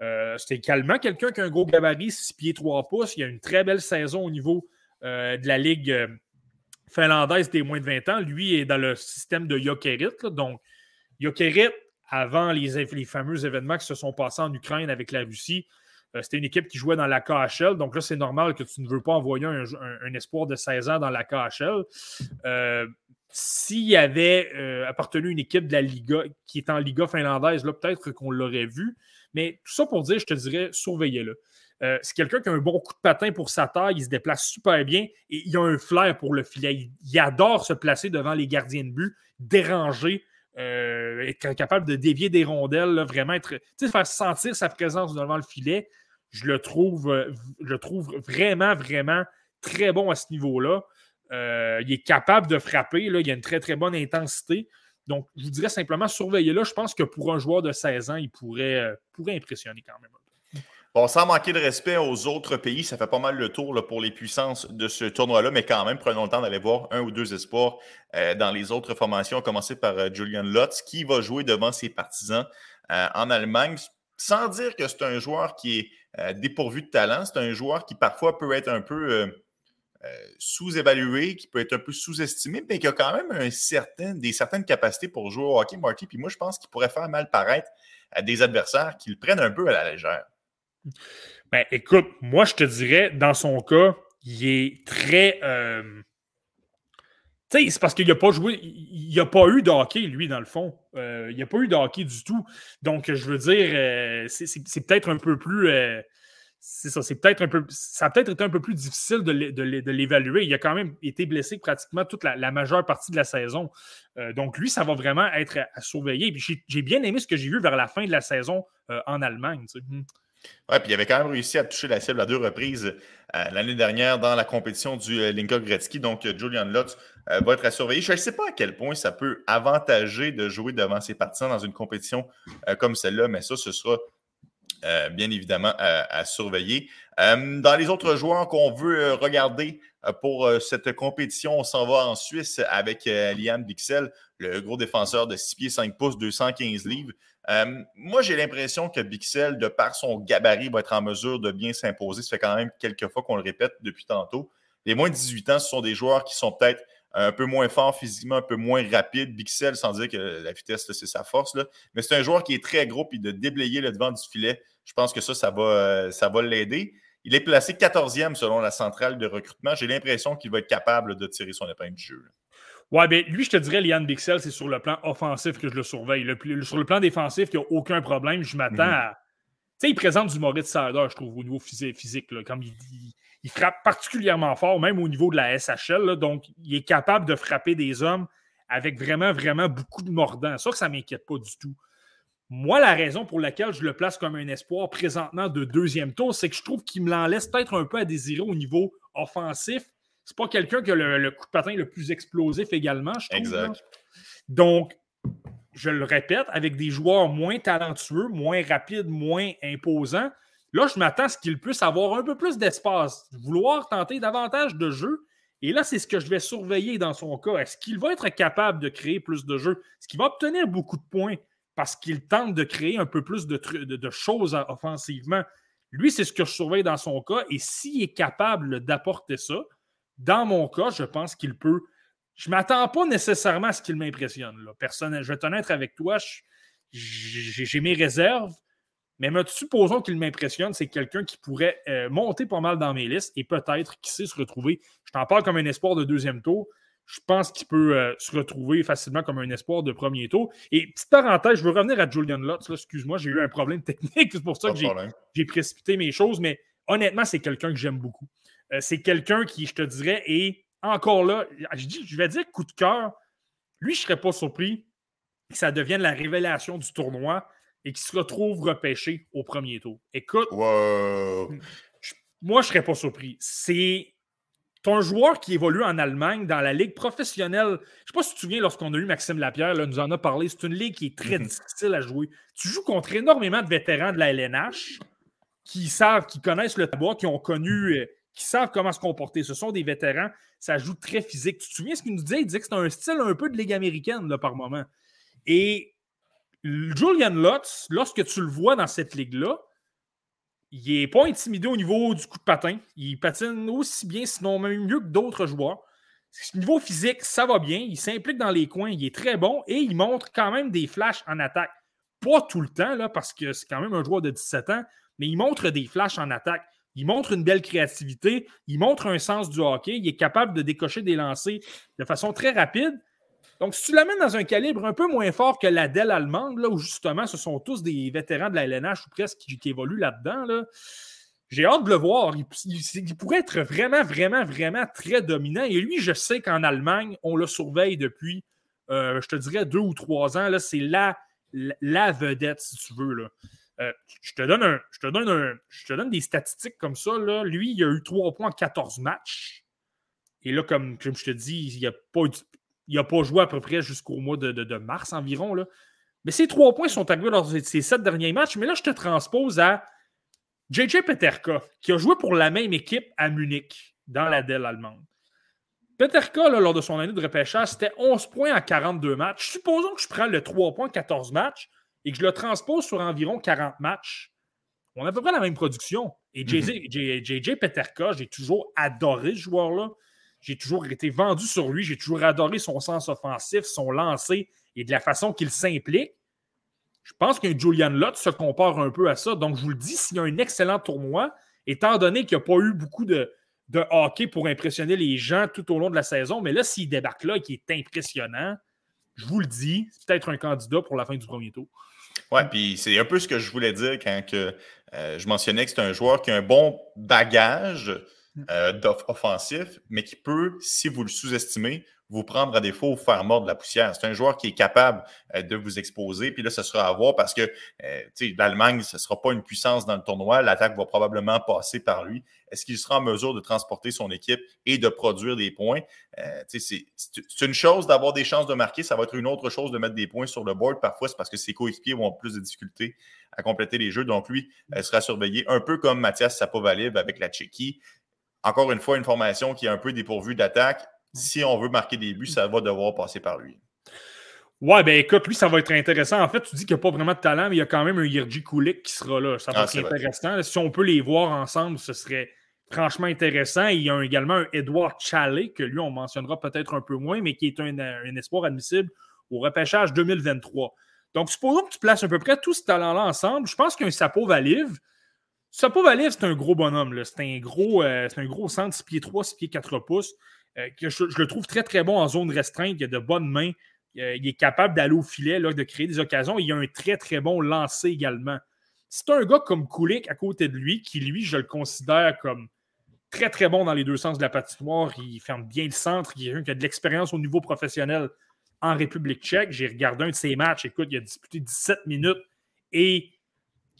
Euh, c'est également quelqu'un qui a un gros gabarit, 6 pieds 3 pouces. Il a une très belle saison au niveau euh, de la Ligue euh, finlandaise des moins de 20 ans. Lui est dans le système de Jokerit. Donc, Jokerit, avant les, fameux événements qui se sont passés en Ukraine avec la Russie. Euh, c'était une équipe qui jouait dans la KHL. Donc là, c'est normal que tu ne veux pas envoyer un, espoir de 16 ans dans la KHL. Euh, s'il avait euh, appartenu une équipe de la Liga qui est en Liga finlandaise, là, peut-être qu'on l'aurait vu. Mais tout ça pour dire, je te dirais, surveillez-le. c'est quelqu'un qui a un bon coup de patin pour sa taille, il se déplace super bien et il a un flair pour le filet. il adore se placer devant les gardiens de but, déranger, euh, être capable de dévier des rondelles, vraiment être, faire sentir sa présence devant le filet, je le trouve, euh, vraiment, vraiment très bon à ce niveau-là. Euh, il est capable de frapper, il a une très, très bonne intensité. Donc, je vous dirais simplement, surveillez-le. Je pense que pour un joueur de 16 ans, il pourrait impressionner quand même. Sans manquer de respect aux autres pays, ça fait pas mal le tour pour les puissances de ce tournoi-là, mais quand même, prenons le temps d'aller voir un ou deux espoirs euh, dans les autres formations, à commencer par euh, Julian Lutz, qui va jouer devant ses partisans euh, en Allemagne, sans dire que c'est un joueur qui est dépourvu de talent, c'est un joueur qui parfois peut être un peu sous-évalué, qui peut être un peu sous-estimé, mais qui a quand même des certaines capacités pour jouer au hockey, Marty. Puis moi, je pense qu'il pourrait faire mal paraître à des adversaires qui le prennent un peu à la légère. Ben, écoute, moi, je te dirais, dans son cas, il est très. Euh, tu sais, c'est parce qu'il n'a pas joué, il n'a pas eu de lui, dans le fond. Euh, il n'a pas eu de hockey du tout. Donc, je veux dire, euh, c'est peut-être un peu plus. c'est ça, c'est peut-être un peu. Ça a peut-être été un peu plus difficile de l'évaluer. Il a quand même été blessé pratiquement toute la, majeure partie de la saison. donc, lui, ça va vraiment être à, surveiller. j'ai bien aimé ce que j'ai vu vers la fin de la saison en Allemagne. Hmm. Oui, puis il avait quand même réussi à toucher la cible à deux reprises euh, l'année dernière dans la compétition du euh, Linka Gretzky. Donc, euh, Julian Lutz va être à surveiller. Je ne sais pas à quel point ça peut avantager de jouer devant ses partisans dans une compétition comme celle-là, mais ça, ce sera bien évidemment à, surveiller. dans les autres joueurs qu'on veut regarder pour cette compétition, on s'en va en Suisse avec Liam Bixel, le gros défenseur de 6 pieds 5 pouces, 215 livres. Euh, moi, j'ai l'impression que Bixel, de par son gabarit, va être en mesure de bien s'imposer. Ça fait quand même quelques fois qu'on le répète depuis tantôt. Les moins de 18 ans, ce sont des joueurs qui sont peut-être un peu moins forts physiquement, un peu moins rapides. Bixel, sans dire que la vitesse, c'est sa force. Mais c'est un joueur qui est très gros, puis de déblayer le devant du filet, je pense que ça, ça va, euh, ça va l'aider. Il est placé 14e selon la centrale de recrutement. J'ai l'impression qu'il va être capable de tirer son épingle du jeu. Ouais, ben lui, je te dirais, Liane Bixel, c'est sur le plan offensif que je le surveille. sur le plan défensif, il n'y a aucun problème. Je m'attends mhm. à. Tu sais, il présente du Maurice Sader, je trouve, au niveau physique. comme il, il, frappe particulièrement fort, même au niveau de la SHL. donc, il est capable de frapper des hommes avec vraiment, vraiment beaucoup de mordants. Ça, que ça ne m'inquiète pas du tout. Moi, la raison pour laquelle je le place comme un espoir présentement de deuxième tour, c'est que je trouve qu'il me l'en laisse peut-être un peu à désirer au niveau offensif. C'est pas quelqu'un qui a le, coup de patin le plus explosif également, je trouve. Exact. Donc, je le répète, avec des joueurs moins talentueux, moins rapides, moins imposants, là, je m'attends à ce qu'il puisse avoir un peu plus d'espace, vouloir tenter davantage de jeux. Et là, c'est ce que je vais surveiller dans son cas. Est-ce qu'il va être capable de créer plus de jeux? Est-ce qu'il va obtenir beaucoup de points? parce qu'il tente de créer un peu plus de, choses offensivement? Lui, c'est ce que je surveille dans son cas. Et s'il est capable d'apporter ça, dans mon cas, je pense qu'il peut. Je ne m'attends pas nécessairement à ce qu'il m'impressionne. Personne, je vais être honnête avec toi, j'ai mes réserves. Mais supposons qu'il m'impressionne, c'est quelqu'un qui pourrait euh, monter pas mal dans mes listes et peut-être qui sait se retrouver. Je t'en parle comme un espoir de deuxième tour je pense qu'il peut euh, se retrouver facilement comme un espoir de premier tour. Et petite parenthèse, je veux revenir à Julian Lutz. Excuse-moi, j'ai eu un problème technique. [LAUGHS] C'est pour ça que j'ai précipité mes choses. Mais honnêtement, c'est quelqu'un que j'aime beaucoup. Euh, c'est quelqu'un qui, je te dirais, est encore là. Je, dis, je vais dire coup de cœur. Lui, je ne serais pas surpris que ça devienne la révélation du tournoi et qu'il se retrouve repêché au premier tour. Écoute, moi, je ne serais pas surpris. C'est un joueur qui évolue en Allemagne dans la ligue professionnelle. Je ne sais pas si tu te souviens, lorsqu'on a eu Maxime Lapierre, là, nous en a parlé. C'est une ligue qui est très mhm. difficile à jouer. Tu joues contre énormément de vétérans de la LNH qui savent, qui connaissent le tabac, qui ont connu, euh, qui savent comment se comporter. Ce sont des vétérans. Ça joue très physique. Tu te souviens ce qu'il nous disait? Il disait que c'est un style un peu de ligue américaine là, par moment. Et Julian Lutz, lorsque tu le vois dans cette ligue-là, il n'est pas intimidé au niveau du coup de patin. Il patine aussi bien, sinon même mieux que d'autres joueurs. Niveau physique, ça va bien. Il s'implique dans les coins. Il est très bon et il montre quand même des flashs en attaque. Pas tout le temps, là, parce que c'est quand même un joueur de 17 ans, mais il montre des flashs en attaque. Il montre une belle créativité. Il montre un sens du hockey. Il est capable de décocher des lancers de façon très rapide. Donc, si tu l'amènes dans un calibre un peu moins fort que la Dell allemande, là, où justement ce sont tous des vétérans de la LNH ou presque qui, évoluent là-dedans, là, j'ai hâte de le voir. Il, pourrait être vraiment, vraiment, vraiment très dominant. Et lui, je sais qu'en Allemagne, on le surveille depuis, euh, je te dirais, deux ou trois ans. C'est la, la, vedette, si tu veux. Là. Euh, je, te donne un, je, te donne je te donne des statistiques comme ça. Là. Lui, il a eu trois points en 14 matchs. Et là, comme, comme je te dis, il n'y a pas n'a pas joué à peu près jusqu'au mois de, mars environ. Là. Mais ces trois points sont arrivés lors de ces sept derniers matchs. Mais là, je te transpose à JJ Peterka, qui a joué pour la même équipe à Munich, dans la Dell allemande. Peterka, lors de son année de repêchage, c'était 11 points en 42 matchs. Supposons que je prends le 3 points en 14 matchs et que je le transpose sur environ 40 matchs. On a à peu près la même production. Et JJ, mhm. Peterka, j'ai toujours adoré ce joueur-là. J'ai toujours été vendu sur lui. J'ai toujours adoré son sens offensif, son lancer et de la façon qu'il s'implique. Je pense qu'un Julian Lott se compare un peu à ça. Donc, je vous le dis, s'il y a un excellent tournoi, étant donné qu'il n'y a pas eu beaucoup de, hockey pour impressionner les gens tout au long de la saison, mais là, s'il débarque là et qu'il est impressionnant, je vous le dis, c'est peut-être un candidat pour la fin du premier tour. Oui, puis c'est un peu ce que je voulais dire quand que, euh, je mentionnais que c'est un joueur qui a un bon bagage, euh, offensif, mais qui peut, si vous le sous-estimez, vous prendre à défaut ou faire mordre la poussière. C'est un joueur qui est capable euh, de vous exposer. Puis là, ce sera à voir parce que euh, l'Allemagne, ce ne sera pas une puissance dans le tournoi. L'attaque va probablement passer par lui. Est-ce qu'il sera en mesure de transporter son équipe et de produire des points? Euh, c'est une chose d'avoir des chances de marquer. Ça va être une autre chose de mettre des points sur le board. Parfois, c'est parce que ses coéquipiers vont plus de difficultés à compléter les jeux. Donc, lui sera surveillé un peu comme Mathias Sapovalib avec la Tchéquie encore une fois, une formation qui est un peu dépourvue d'attaque. Si on veut marquer des buts, ça va devoir passer par lui. Ouais, ben écoute, lui, ça va être intéressant. En fait, tu dis qu'il n'y a pas vraiment de talent, mais il y a quand même un Yerji Kulik qui sera là. Ça va ah, être intéressant. Si on peut les voir ensemble, ce serait franchement intéressant. Il y a également un Edouard Chalet, que lui, on mentionnera peut-être un peu moins, mais qui est un, un espoir admissible au repêchage 2023. Donc, supposons que tu places à peu près tout ce talent-là ensemble. Je pense qu'un Sapo Valive, Sapo Valive, c'est un gros bonhomme. C'est un gros, euh, un gros centre 6 pieds 3, 6 pieds 4 pouces. Euh, que je, le trouve très, très bon en zone restreinte. Il a de bonnes mains. Euh, il est capable d'aller au filet, là, de créer des occasions. Il a un très, très bon lancer également. C'est un gars comme Kulik à côté de lui, qui, lui, je le considère comme très, très bon dans les deux sens de la patinoire. Il ferme bien le centre. Il a de l'expérience au niveau professionnel en République tchèque. J'ai regardé un de ses matchs. Écoute, il a disputé 17 minutes et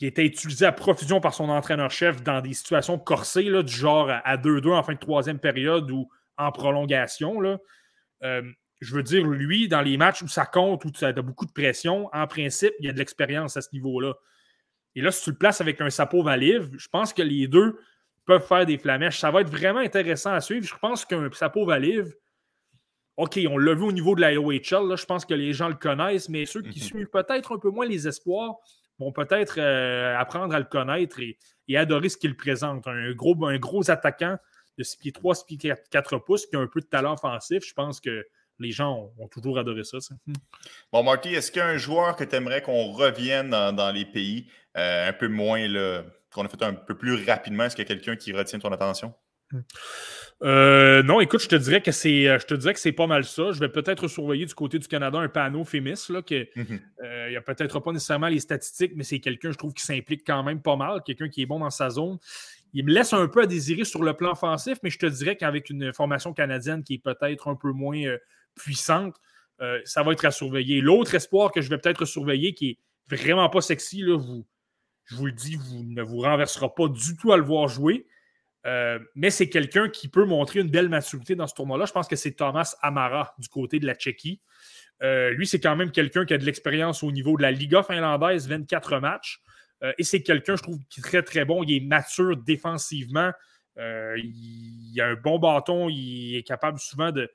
il était utilisé à profusion par son entraîneur-chef dans des situations corsées, là, du genre à 2-2 en fin de troisième période ou en prolongation. Là. Euh, je veux dire, lui, dans les matchs où ça compte, où tu as beaucoup de pression, en principe, il y a de l'expérience à ce niveau-là. Et là, si tu le places avec un Sapo Valive, je pense que les deux peuvent faire des flamèches. Ça va être vraiment intéressant à suivre. Je pense qu'un Sapo Valive, OK, on l'a vu au niveau de la OHL, je pense que les gens le connaissent, mais ceux qui mhm. suivent peut-être un peu moins les espoirs vont peut-être euh, apprendre à le connaître et, adorer ce qu'il présente. Un gros, un gros attaquant de 6 pieds 3, 6 pieds 4 pouces qui a un peu de talent offensif. Je pense que les gens ont, toujours adoré ça, hmm. Bon, Marty, est-ce qu'il y a un joueur que tu aimerais qu'on revienne dans, les pays euh, un peu moins, qu'on a fait un peu plus rapidement? Est-ce qu'il y a quelqu'un qui retient ton attention? Hmm. Euh, non, écoute, je te dirais que c'est, euh, je te dirais que c'est pas mal ça. Je vais peut-être surveiller du côté du Canada un panneau Fémis là, que mhm. euh, il n'y a peut-être pas nécessairement les statistiques, mais c'est quelqu'un, je trouve, qui s'implique quand même pas mal, quelqu'un qui est bon dans sa zone. Il me laisse un peu à désirer sur le plan offensif, mais je te dirais qu'avec une formation canadienne qui est peut-être un peu moins puissante, ça va être à surveiller. L'autre espoir que je vais peut-être surveiller, qui est vraiment pas sexy, là, je vous le dis, vous ne vous renversera pas du tout à le voir jouer. Euh, mais c'est quelqu'un qui peut montrer une belle maturité dans ce tournoi-là. Je pense que c'est Thomas Amara du côté de la Tchéquie. Euh, lui, c'est quand même quelqu'un qui a de l'expérience au niveau de la Liga finlandaise, 24 matchs. Euh, et c'est quelqu'un, je trouve, qui est très, très bon. Il est mature défensivement. il a un bon bâton. Il est capable souvent de,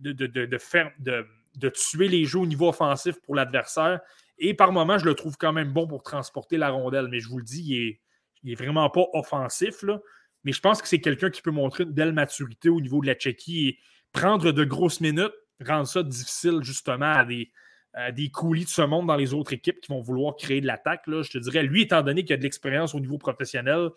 de, faire, de, tuer les jeux au niveau offensif pour l'adversaire. Et par moments, je le trouve quand même bon pour transporter la rondelle. Mais je vous le dis, il n'est il est vraiment pas offensif. Là. Mais je pense que c'est quelqu'un qui peut montrer une belle maturité au niveau de la Tchéquie et prendre de grosses minutes, rendre ça difficile justement à des, des coulis de ce monde dans les autres équipes qui vont vouloir créer de l'attaque. Je te dirais, lui, étant donné qu'il a de l'expérience au niveau professionnel,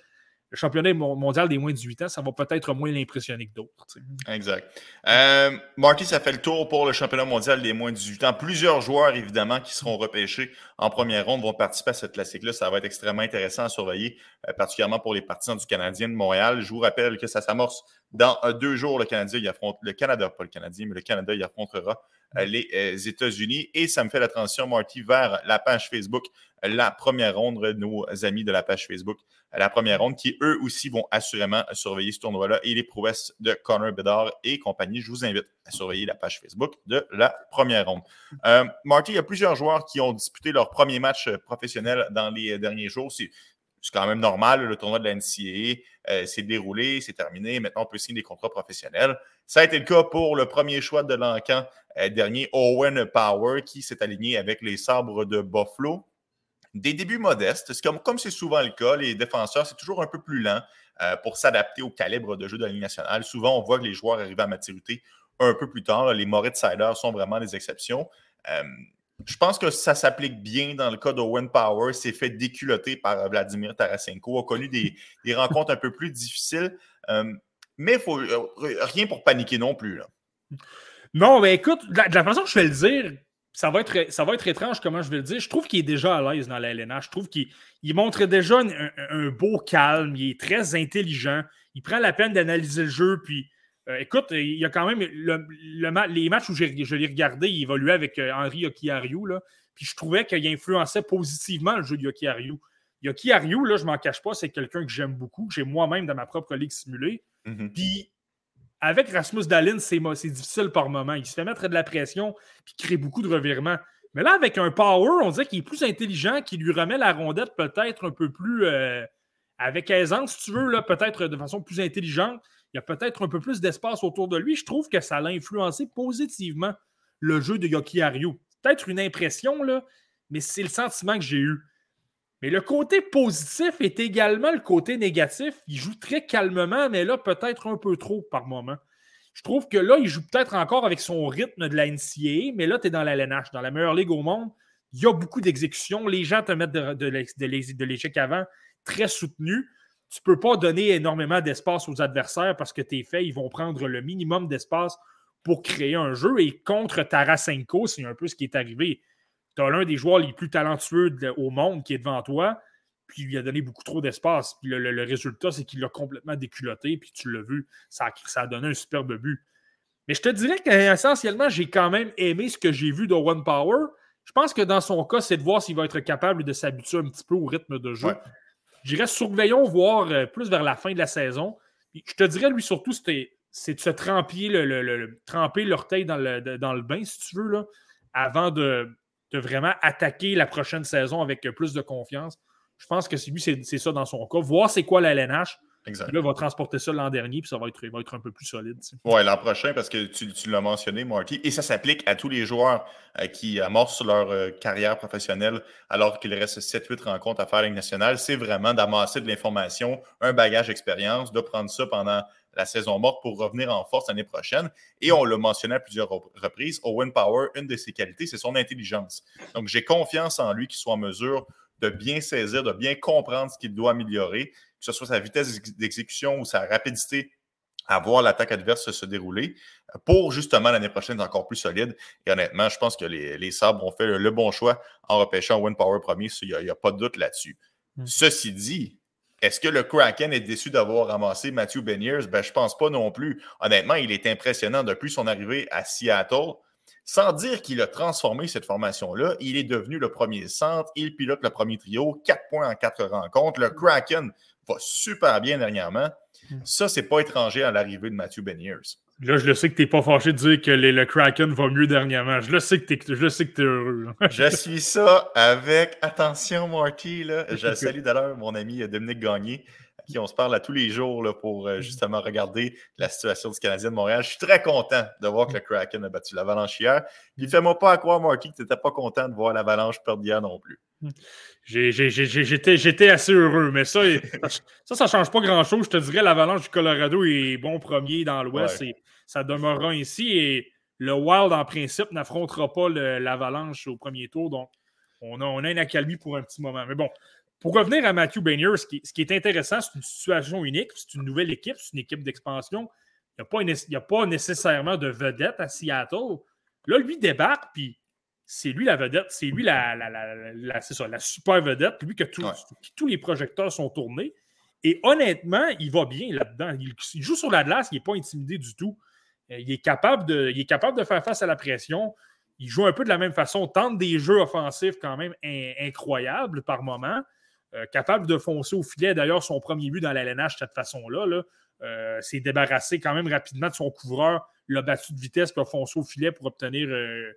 le championnat mondial des moins de 18 ans, ça va peut-être moins l'impressionner que d'autres. Exact. Euh, Marty, ça fait le tour pour le championnat mondial des moins de 18 ans. Plusieurs joueurs, évidemment, qui seront repêchés en première ronde vont participer à cette classique-là. Ça va être extrêmement intéressant à surveiller, euh, particulièrement pour les partisans du Canadien de Montréal. Je vous rappelle que ça s'amorce dans euh, deux jours. Le Canadien, il affronte le Canada, pas le Canadien, mais le Canada, il affrontera euh, les euh, États-Unis. Et ça me fait la transition, Marty, vers la page Facebook, la première ronde, nos amis de la page Facebook, la première ronde, qui eux aussi vont assurément surveiller ce tournoi-là et les prouesses de Connor Bedard et compagnie. Je vous invite à surveiller la page Facebook de la première ronde. Euh, Marty, il y a plusieurs joueurs qui ont disputé leur premier match professionnel dans les derniers jours. C'est quand même normal. Le tournoi de la euh, s'est déroulé, c'est terminé. Maintenant, on peut signer des contrats professionnels. Ça a été le cas pour le premier choix de l'encan euh, dernier, Owen Power, qui s'est aligné avec les sabres de Buffalo. Des débuts modestes. Comme, comme c'est souvent le cas, les défenseurs, c'est toujours un peu plus lent euh, pour s'adapter au calibre de jeu de la Ligue nationale. Souvent, on voit que les joueurs arrivent à maturité un peu plus tard. Les Moritz Sider sont vraiment des exceptions je pense que ça s'applique bien dans le cas d'Owen Power. s'est fait déculoter par Vladimir Tarasenko, a connu [LAUGHS] des, rencontres un peu plus difficiles. Euh, mais il faut euh, rien pour paniquer non plus. Non, mais écoute, de la, façon que je vais le dire, ça va, être, ça va être étrange comment je vais le dire. Je trouve qu'il est déjà à l'aise dans la LNH. Je trouve qu'il montre déjà un, beau calme. Il est très intelligent. Il prend la peine d'analyser le jeu. Puis euh, écoute, il y a quand même les matchs où je l'ai regardé, il évoluait avec euh, Henri Yokiariou, puis je trouvais qu'il influençait positivement le jeu de Yokiariou. Yokiariou, là, je m'en cache pas, c'est quelqu'un que j'aime beaucoup, que j'ai moi-même dans ma propre ligue simulée. Mm-hmm. Puis avec Rasmus Dalin, c'est difficile par moment. Il se fait mettre de la pression, puis crée beaucoup de revirements. Mais là, avec un power, on dirait qu'il est plus intelligent, qu'il lui remet la rondette peut-être un peu plus euh, avec aisance, si tu veux, peut-être de façon plus intelligente il y a peut-être un peu plus d'espace autour de lui. Je trouve que ça l'a influencé positivement le jeu de Yoki Peut-être une impression, là, mais c'est le sentiment que j'ai eu. Mais le côté positif est également le côté négatif. Il joue très calmement, mais là, peut-être un peu trop par moment. Je trouve que là, il joue peut-être encore avec son rythme de la NCAA, mais là, tu es dans la LNH, dans la meilleure ligue au monde. Il y a beaucoup d'exécutions. Les gens te mettent de, l'échec avant, très soutenu. Tu ne peux pas donner énormément d'espace aux adversaires parce que tes faits, ils vont prendre le minimum d'espace pour créer un jeu. Et contre Tarasenko, c'est un peu ce qui est arrivé. Tu as l'un des joueurs les plus talentueux au monde qui est devant toi, puis il lui a donné beaucoup trop d'espace. Puis le, résultat, c'est qu'il l'a complètement déculotté, puis tu l'as vu, ça a, ça a donné un superbe but. Mais je te dirais qu'essentiellement, j'ai quand même aimé ce que j'ai vu de One Power. Je pense que dans son cas, c'est de voir s'il va être capable de s'habituer un petit peu au rythme de jeu. Je dirais surveillons voir euh, plus vers la fin de la saison. je te dirais, lui, surtout, c'est de se tremper, le, tremper l'orteil dans le, dans le bain, si tu veux, là, avant de, de vraiment attaquer la prochaine saison avec plus de confiance. Je pense que lui, c'est ça dans son cas. Voir c'est quoi la LNH. Exact. Là, il va transporter ça l'an dernier, puis ça va être, va être un peu plus solide. Oui, l'an prochain, parce que tu, l'as mentionné, Marty, et ça s'applique à tous les joueurs euh, qui amorcent leur euh, carrière professionnelle alors qu'il reste 7-8 rencontres à faire à la nationale. C'est vraiment d'amasser de l'information, un bagage d'expérience, de prendre ça pendant la saison morte pour revenir en force l'année prochaine. Et on l'a mentionné à plusieurs reprises, Owen Power, une de ses qualités, c'est son intelligence. Donc, j'ai confiance en lui qu'il soit en mesure de bien saisir, de bien comprendre ce qu'il doit améliorer, que ce soit sa vitesse d'exécution ou sa rapidité à voir l'attaque adverse se dérouler pour justement l'année prochaine être encore plus solide. Et honnêtement, je pense que les, les Sabres ont fait le bon choix en repêchant Owen Power premier. Il n'y a, pas de doute là-dessus. Hmm. Ceci dit, est-ce que le Kraken est déçu d'avoir ramassé Matthew Beniers? Ben, je ne pense pas non plus. Honnêtement, il est impressionnant depuis son arrivée à Seattle. Sans dire qu'il a transformé cette formation-là, il est devenu le premier centre, il pilote le premier trio, quatre points en quatre rencontres. Le Kraken va super bien dernièrement. Hmm. Ça, c'est pas étranger à l'arrivée de Matthew Beniers. Là, je le sais que tu n'es pas fâché de dire que le Kraken va mieux dernièrement. Je le sais que tu es, heureux. je suis ça avec attention, Marty. Là. [LAUGHS] Je salue d'ailleurs mon ami Dominique Gagné, à qui on se parle à tous les jours là, pour euh, justement regarder la situation du Canadien de Montréal. Je suis très content de voir que le Kraken a battu l'Avalanche hier. Puis fais-moi pas à croire, Marty, que tu n'étais pas content de voir l'Avalanche perdre hier non plus. J'étais assez heureux, mais ça, [LAUGHS] ça, ne change pas grand-chose. Je te dirais, l'Avalanche du Colorado est bon premier dans l'Ouest et ça demeurera ainsi. Et le Wild, en principe, n'affrontera pas l'Avalanche au premier tour. Donc, on a, on a une accalmie pour un petit moment. Mais bon, pour revenir à Matthew Bainer, ce qui, est intéressant, c'est une situation unique. C'est une nouvelle équipe, c'est une équipe d'expansion. Il n'y a, a, pas nécessairement de vedette à Seattle. Là, lui débarque, puis c'est lui la vedette, c'est lui la, la, la, ça, la, super vedette, lui que tous les projecteurs sont tournés. Et honnêtement, il va bien là-dedans. Il, joue sur la glace, il n'est pas intimidé du tout. Euh, il est, capable de, il est capable de faire face à la pression. Il joue un peu de la même façon, tente des jeux offensifs quand même incroyables par moment. Euh, capable de foncer au filet. D'ailleurs, son premier but dans l'LNH, de cette façon-là, là, euh, s'est débarrassé quand même rapidement de son couvreur, l'a battu de vitesse, puis a foncé au filet pour obtenir euh,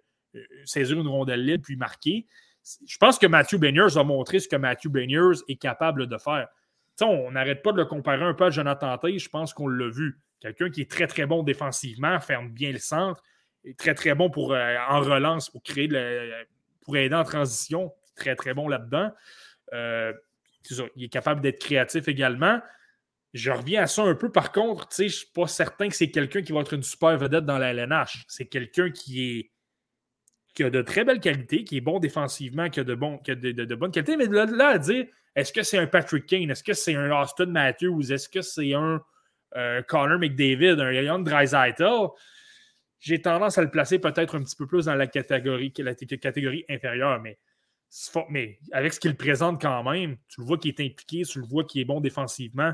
saisir une rondelle libre puis marquer. Je pense que Matthew Beniers a montré ce que Matthew Beniers est capable de faire. on n'arrête pas de le comparer un peu à Jonathan Tay. Je pense qu'on l'a vu. Quelqu'un qui est très, très bon défensivement, ferme bien le centre, est très, très bon pour, euh, en relance pour créer pour aider en transition. Très, très bon là-dedans. Euh, il est capable d'être créatif également. Je reviens à ça un peu. Par contre, je ne suis pas certain que c'est quelqu'un qui va être une super vedette dans la LNH. C'est quelqu'un qui est qui a de très belles qualités, qui est bon défensivement, qui a de, bon, qui de, bonnes qualités. Mais là, là à dire, est-ce que c'est un Patrick Kane? Est-ce que c'est un Austin Matthews? Est-ce que c'est un euh, Connor McDavid? Un Young Dreisaitl? J'ai tendance à le placer peut-être un petit peu plus dans la catégorie, la catégorie inférieure, mais, mais avec ce qu'il présente quand même, tu le vois qu'il est impliqué, tu le vois qu'il est bon défensivement,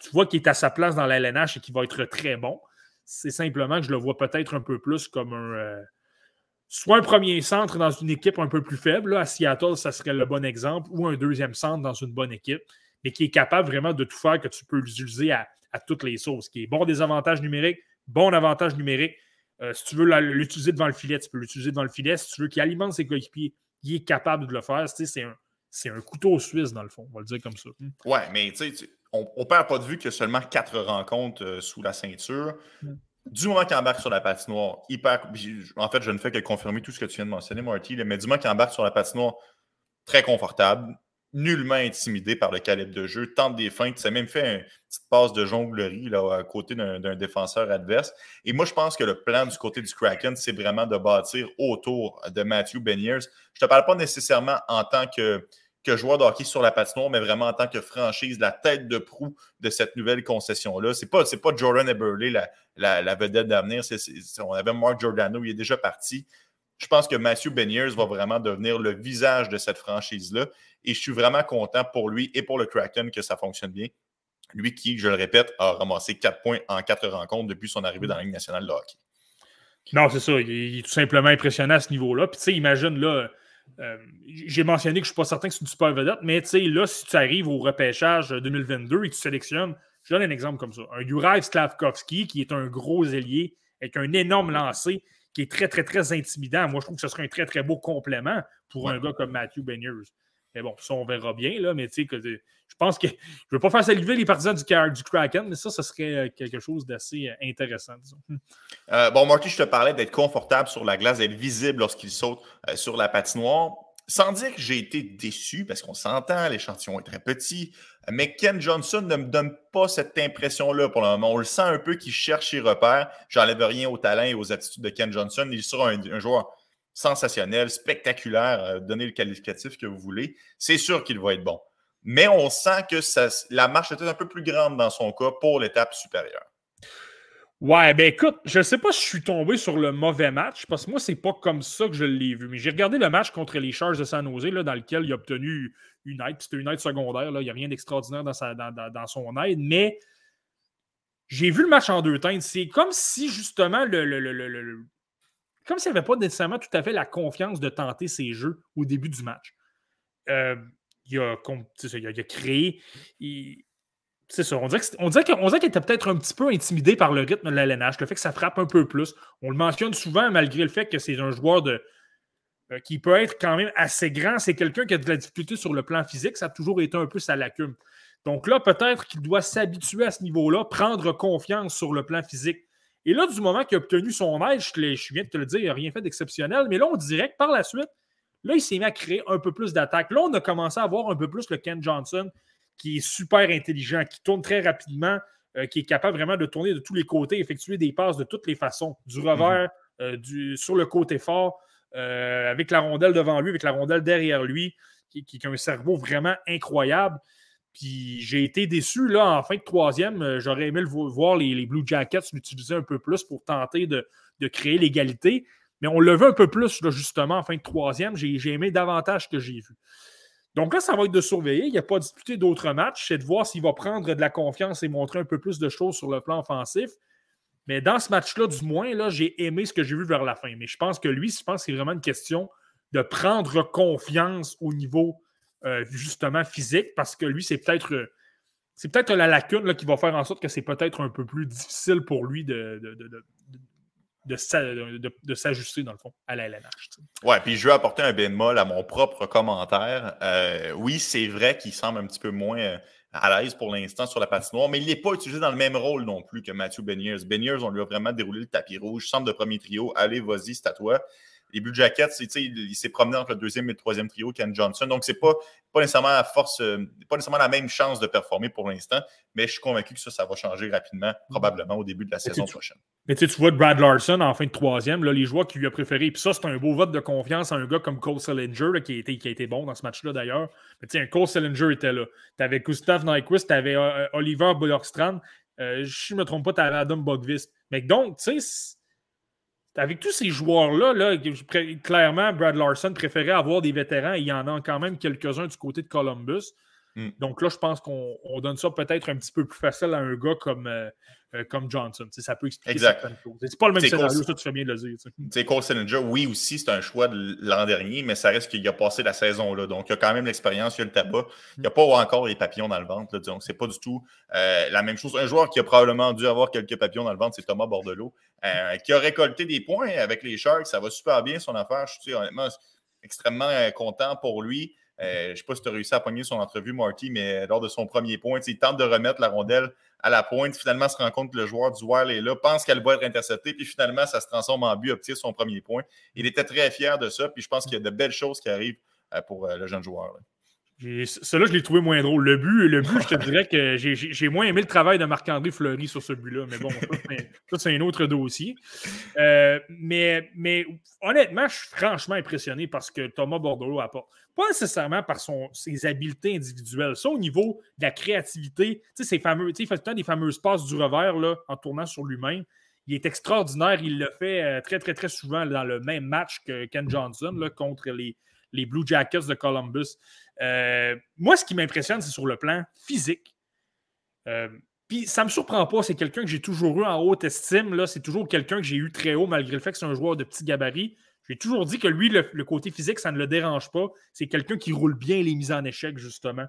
tu vois qu'il est à sa place dans la LNH et qu'il va être très bon. C'est simplement que je le vois peut-être un peu plus comme un, euh, soit un premier centre dans une équipe un peu plus faible, à Seattle, ça serait le bon exemple, ou un deuxième centre dans une bonne équipe, mais qui est capable vraiment de tout faire, que tu peux l'utiliser à, toutes les sauces, qui est bon des avantages numériques, bon avantage numérique. Euh, si tu veux l'utiliser devant le filet, tu peux l'utiliser devant le filet. Si tu veux qu'il alimente ses coéquipiers, il est capable de le faire. C'est un, un couteau suisse, dans le fond, on va le dire comme ça. Ouais, mais tu sais, on ne perd pas de vue qu'il y a seulement quatre rencontres euh, sous la ceinture. Mm du moment qu'il embarque sur la patinoire, hyper. En fait, je ne fais que confirmer tout ce que tu viens de mentionner, Marty, mais du moment qu'il embarque sur la patinoire, très confortable. Nullement intimidé par le calibre de jeu, tente des feintes, s'est même fait une petite passe de jonglerie là, à côté d'un défenseur adverse. Et moi, je pense que le plan du côté du Kraken, c'est vraiment de bâtir autour de Matthew Beniers. Je ne te parle pas nécessairement en tant que, joueur de hockey sur la patinoire, mais vraiment en tant que franchise, la tête de proue de cette nouvelle concession-là. Ce n'est pas, pas Jordan Eberle, la, la, la vedette d'avenir. On avait Mark Giordano, il est déjà parti. Je pense que Matthew Beniers va vraiment devenir le visage de cette franchise-là. Et je suis vraiment content pour lui et pour le Kraken que ça fonctionne bien. Lui qui, je le répète, a ramassé 4 points en 4 rencontres depuis son arrivée dans la Ligue nationale de hockey. Non, c'est ça. Il est, tout simplement impressionnant à ce niveau-là. Puis, tu sais, imagine, là, euh, j'ai mentionné que je ne suis pas certain que c'est une super vedette, mais tu sais, là, si tu arrives au repêchage 2022 et tu sélectionnes, je donne un exemple comme ça, un Juraj Slavkovski qui est un gros ailier avec un énorme lancer qui est très, très, très intimidant. Moi, je trouve que ce serait un très, très beau complément pour un gars comme Matthew Beniers. Mais bon, ça, on verra bien, là. Mais tu sais, je pense que je ne veux pas faire saliver les partisans du, du Kraken, mais ça, ce serait euh, quelque chose d'assez euh, intéressant, disons. Hmm. Euh, bon, Marty, je te parlais d'être confortable sur la glace, d'être visible lorsqu'il saute sur la patinoire. Sans dire que j'ai été déçu, parce qu'on s'entend, l'échantillon est très petit, mais Ken Johnson ne me donne pas cette impression-là pour le moment. On le sent un peu qu'il cherche ses repères. J'enlève rien au talent et aux attitudes de Ken Johnson. Il sera un, joueur sensationnel, spectaculaire, euh, donnez le qualificatif que vous voulez. C'est sûr qu'il va être bon. Mais on sent que la marche était un peu plus grande dans son cas pour l'étape supérieure. Ouais, ben écoute, je ne sais pas si je suis tombé sur le mauvais match, parce que moi, c'est pas comme ça que je l'ai vu. Mais j'ai regardé le match contre les Charges de San Jose, là, dans lequel il a obtenu une aide. C'était une aide secondaire. Il n'y a rien d'extraordinaire dans, dans, son aide. Mais j'ai vu le match en deux teintes. C'est comme si, justement, le, comme s'il n'y avait pas nécessairement tout à fait la confiance de tenter ses jeux au début du match. Euh, il, a, il, a, créé. C'est ça. On dirait, qu'il était peut-être un petit peu intimidé par le rythme de l'ALNH, le fait que ça frappe un peu plus. On le mentionne souvent, malgré le fait que c'est un joueur euh, qui peut être quand même assez grand. C'est quelqu'un qui a de la difficulté sur le plan physique. Ça a toujours été un peu sa lacune. Donc là, peut-être qu'il doit s'habituer à ce niveau-là, prendre confiance sur le plan physique. Et là, du moment qu'il a obtenu son aide, je, viens de te le dire, il n'a rien fait d'exceptionnel, mais là, on dirait que par la suite, là, il s'est mis à créer un peu plus d'attaques. Là, on a commencé à voir un peu plus le Ken Johnson qui est super intelligent, qui tourne très rapidement, euh, qui est capable vraiment de tourner de tous les côtés, effectuer des passes de toutes les façons, du revers, mhm. euh, du, sur le côté fort, euh, avec la rondelle devant lui, avec la rondelle derrière lui, qui, a un cerveau vraiment incroyable. Puis j'ai été déçu, là, en fin de troisième. J'aurais aimé voir les, Blue Jackets l'utiliser un peu plus pour tenter de, créer l'égalité. Mais on le veut un peu plus, justement, en fin de troisième. J'ai aimé davantage ce que j'ai vu. Donc là, ça va être de surveiller. Il n'y a pas disputé d'autres matchs. C'est de voir s'il va prendre de la confiance et montrer un peu plus de choses sur le plan offensif. Mais dans ce match-là, du moins, là, j'ai aimé ce que j'ai vu vers la fin. Mais je pense que lui, je pense que c'est vraiment une question de prendre confiance au niveau euh, justement physique, parce que lui, c'est peut-être peut-être la lacune qui va faire en sorte que c'est peut-être un peu plus difficile pour lui de, de, s'ajuster, dans le fond, à la LNH. Ouais, puis je veux apporter un bémol à mon propre commentaire. Euh, oui, c'est vrai qu'il semble un petit peu moins euh, à l'aise pour l'instant sur la patinoire, mais il n'est pas utilisé dans le même rôle non plus que Matthew Beniers. Beniers, on lui a vraiment déroulé le tapis rouge, centre de premier trio, allez, vas-y, c'est à toi les Blue Jackets, il, s'est promené entre le deuxième et le troisième trio, Ken Johnson. Donc, c'est pas, pas nécessairement la force, euh, pas nécessairement la même chance de performer pour l'instant, mais je suis convaincu que ça, ça va changer rapidement, probablement au début de la saison prochaine. Mais tu vois Brad Larson en fin de troisième, là, les joueurs qui lui a préféré, puis ça, c'est un beau vote de confiance à un gars comme Cole Sillinger, qui, a été, qui a été bon dans ce match-là d'ailleurs. Mais tu sais, Cole Sillinger était là. Tu avais Gustav Nyquist, tu avais euh, Oliver Bullockstrand. Euh, je ne me trompe pas, tu avais Adam Bogvist. Mais donc, tu sais, avec tous ces joueurs-là, là, clairement, Brad Larson préférait avoir des vétérans il y en a quand même quelques-uns du côté de Columbus. Hmm. Donc là, je pense qu'on donne ça peut-être un petit peu plus facile à un gars comme, euh, euh, comme Johnson. ça peut expliquer certaines choses. C'est pas le même scénario, ça, tu fais bien de le dire. sais, Cole Sillinger, oui, aussi, c'est un choix de l'an dernier, mais ça reste qu'il a passé la saison là. Donc, il a quand même l'expérience, il a le tabac. Il n'y a pas encore les papillons dans le ventre. Là, donc, c'est pas du tout euh, la même chose. Un joueur qui a probablement dû avoir quelques papillons dans le ventre, c'est Thomas Bordelot, qui a récolté des points avec les Sharks. Ça va super bien, son affaire. Je suis honnêtement extrêmement content pour lui. Euh, je ne sais pas si tu as réussi à pogner son entrevue, Marty, mais lors de son premier point, il tente de remettre la rondelle à la pointe. Finalement, se rend compte que le joueur du Wild est là, pense qu'elle va être interceptée, puis finalement, ça se transforme en but, obtient son premier point. Il était très fier de ça, puis je pense qu'il y a de belles choses qui arrivent euh, pour euh, le jeune joueur. Celui-là, je l'ai trouvé moins drôle. Le but, le but je te [LAUGHS] dirais que j'ai moins aimé le travail de Marc-André Fleury sur ce but-là. Mais bon, ça, c'est un autre dossier. Euh, mais, mais honnêtement, je suis franchement impressionné par ce que Thomas Bordeaux apporte. Pas nécessairement par son, ses habiletés individuelles. Ça, au niveau de la créativité, tu sais, fameux, il fait tout le temps des fameuses passes du revers là, en tournant sur lui-même. Il est extraordinaire. Il le fait euh, très, très, très souvent dans le même match que Ken Johnson là, contre les, les Blue Jackets de Columbus. Euh, moi, ce qui m'impressionne, c'est sur le plan physique. Euh, puis ça ne me surprend pas, c'est quelqu'un que j'ai toujours eu en haute estime. C'est toujours quelqu'un que j'ai eu très haut, malgré le fait que c'est un joueur de petit gabarit. J'ai toujours dit que lui, le, côté physique, ça ne le dérange pas. C'est quelqu'un qui roule bien les mises en échec, justement.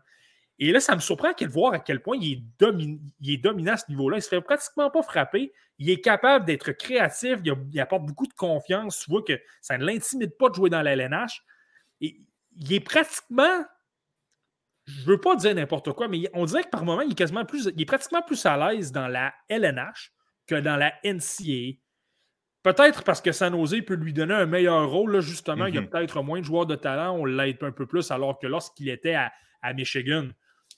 Et là, ça me surprend de voir à quel point il est, dominant à ce niveau-là. Il ne se fait pratiquement pas frapper. Il est capable d'être créatif. Il, il, apporte beaucoup de confiance. Tu vois que ça ne l'intimide pas de jouer dans la LNH il est pratiquement. Je veux pas dire n'importe quoi, mais on dirait que par moment, il est quasiment plus. Il est pratiquement plus à l'aise dans la LNH que dans la NCA. Peut-être parce que San Jose peut lui donner un meilleur rôle. justement, il y a mhm. peut-être moins de joueurs de talent. On l'aide un peu plus, alors que lorsqu'il était à, Michigan,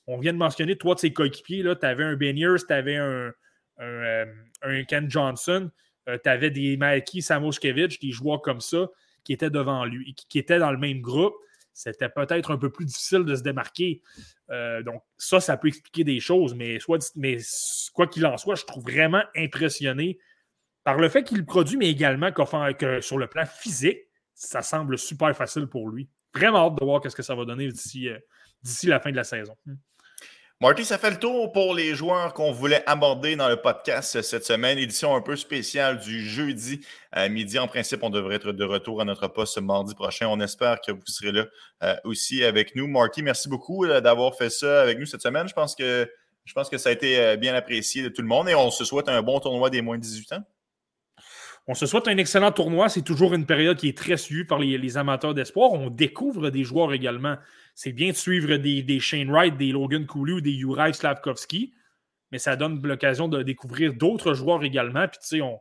on vient de mentionner trois de ses coéquipiers. Tu avais un Beniers, tu avais un, euh, un, Ken Johnson, euh, tu avais des Mikey Samoskevich, des joueurs comme ça qui étaient devant lui, qui étaient dans le même groupe, c'était peut-être un peu plus difficile de se démarquer. Euh, donc, ça, ça peut expliquer des choses, mais, quoi qu'il en soit, je trouve vraiment impressionné par le fait qu'il produit, mais également que sur le plan physique, ça semble super facile pour lui. Vraiment hâte de voir ce que ça va donner d'ici euh, la fin de la saison. Marty, ça fait le tour pour les joueurs qu'on voulait aborder dans le podcast cette semaine. Édition un peu spéciale du jeudi à midi. En principe, on devrait être de retour à notre poste mardi prochain. On espère que vous serez là euh, aussi avec nous. Marty, merci beaucoup euh, d'avoir fait ça avec nous cette semaine. Je pense que je pense que ça a été euh, bien apprécié de tout le monde et on se souhaite un bon tournoi des moins de 18 ans. On se souhaite un excellent tournoi. C'est toujours une période qui est très suivie par les, les amateurs d'espoir. On découvre des joueurs également c'est bien de suivre des, Shane Wright, des Logan Cooley ou des Juraj Slavkovski, mais ça donne l'occasion de découvrir d'autres joueurs également. Puis, tu sais, on,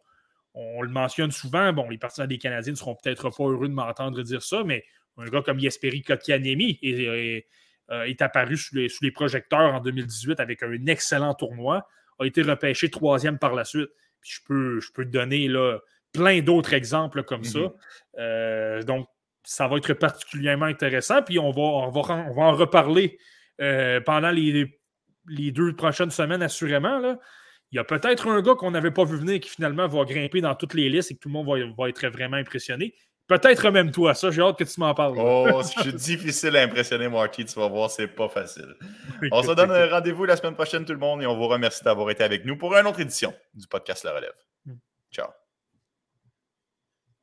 le mentionne souvent. Bon, les partisans des Canadiens ne seront peut-être pas heureux de m'entendre dire ça, mais un gars comme Jesperi Kotkaniemi est, euh, est, apparu sous les, sous les, projecteurs en 2018 avec un excellent tournoi, a été repêché troisième par la suite. Puis je peux, je peux te donner là, plein d'autres exemples comme ça. Mm-hmm. Euh, donc, ça va être particulièrement intéressant. Puis on va, on va, en reparler euh, pendant les, les, deux prochaines semaines, assurément. Là. Il y a peut-être un gars qu'on n'avait pas vu venir qui finalement va grimper dans toutes les listes et que tout le monde va, être vraiment impressionné. Peut-être même toi, ça, j'ai hâte que tu m'en parles. Oh, c'est difficile à impressionner, Marty. Tu vas voir, c'est pas facile. On se donne un [LAUGHS] rendez-vous la semaine prochaine, tout le monde, et on vous remercie d'avoir été avec nous pour une autre édition du podcast La Relève. Hmm. Ciao.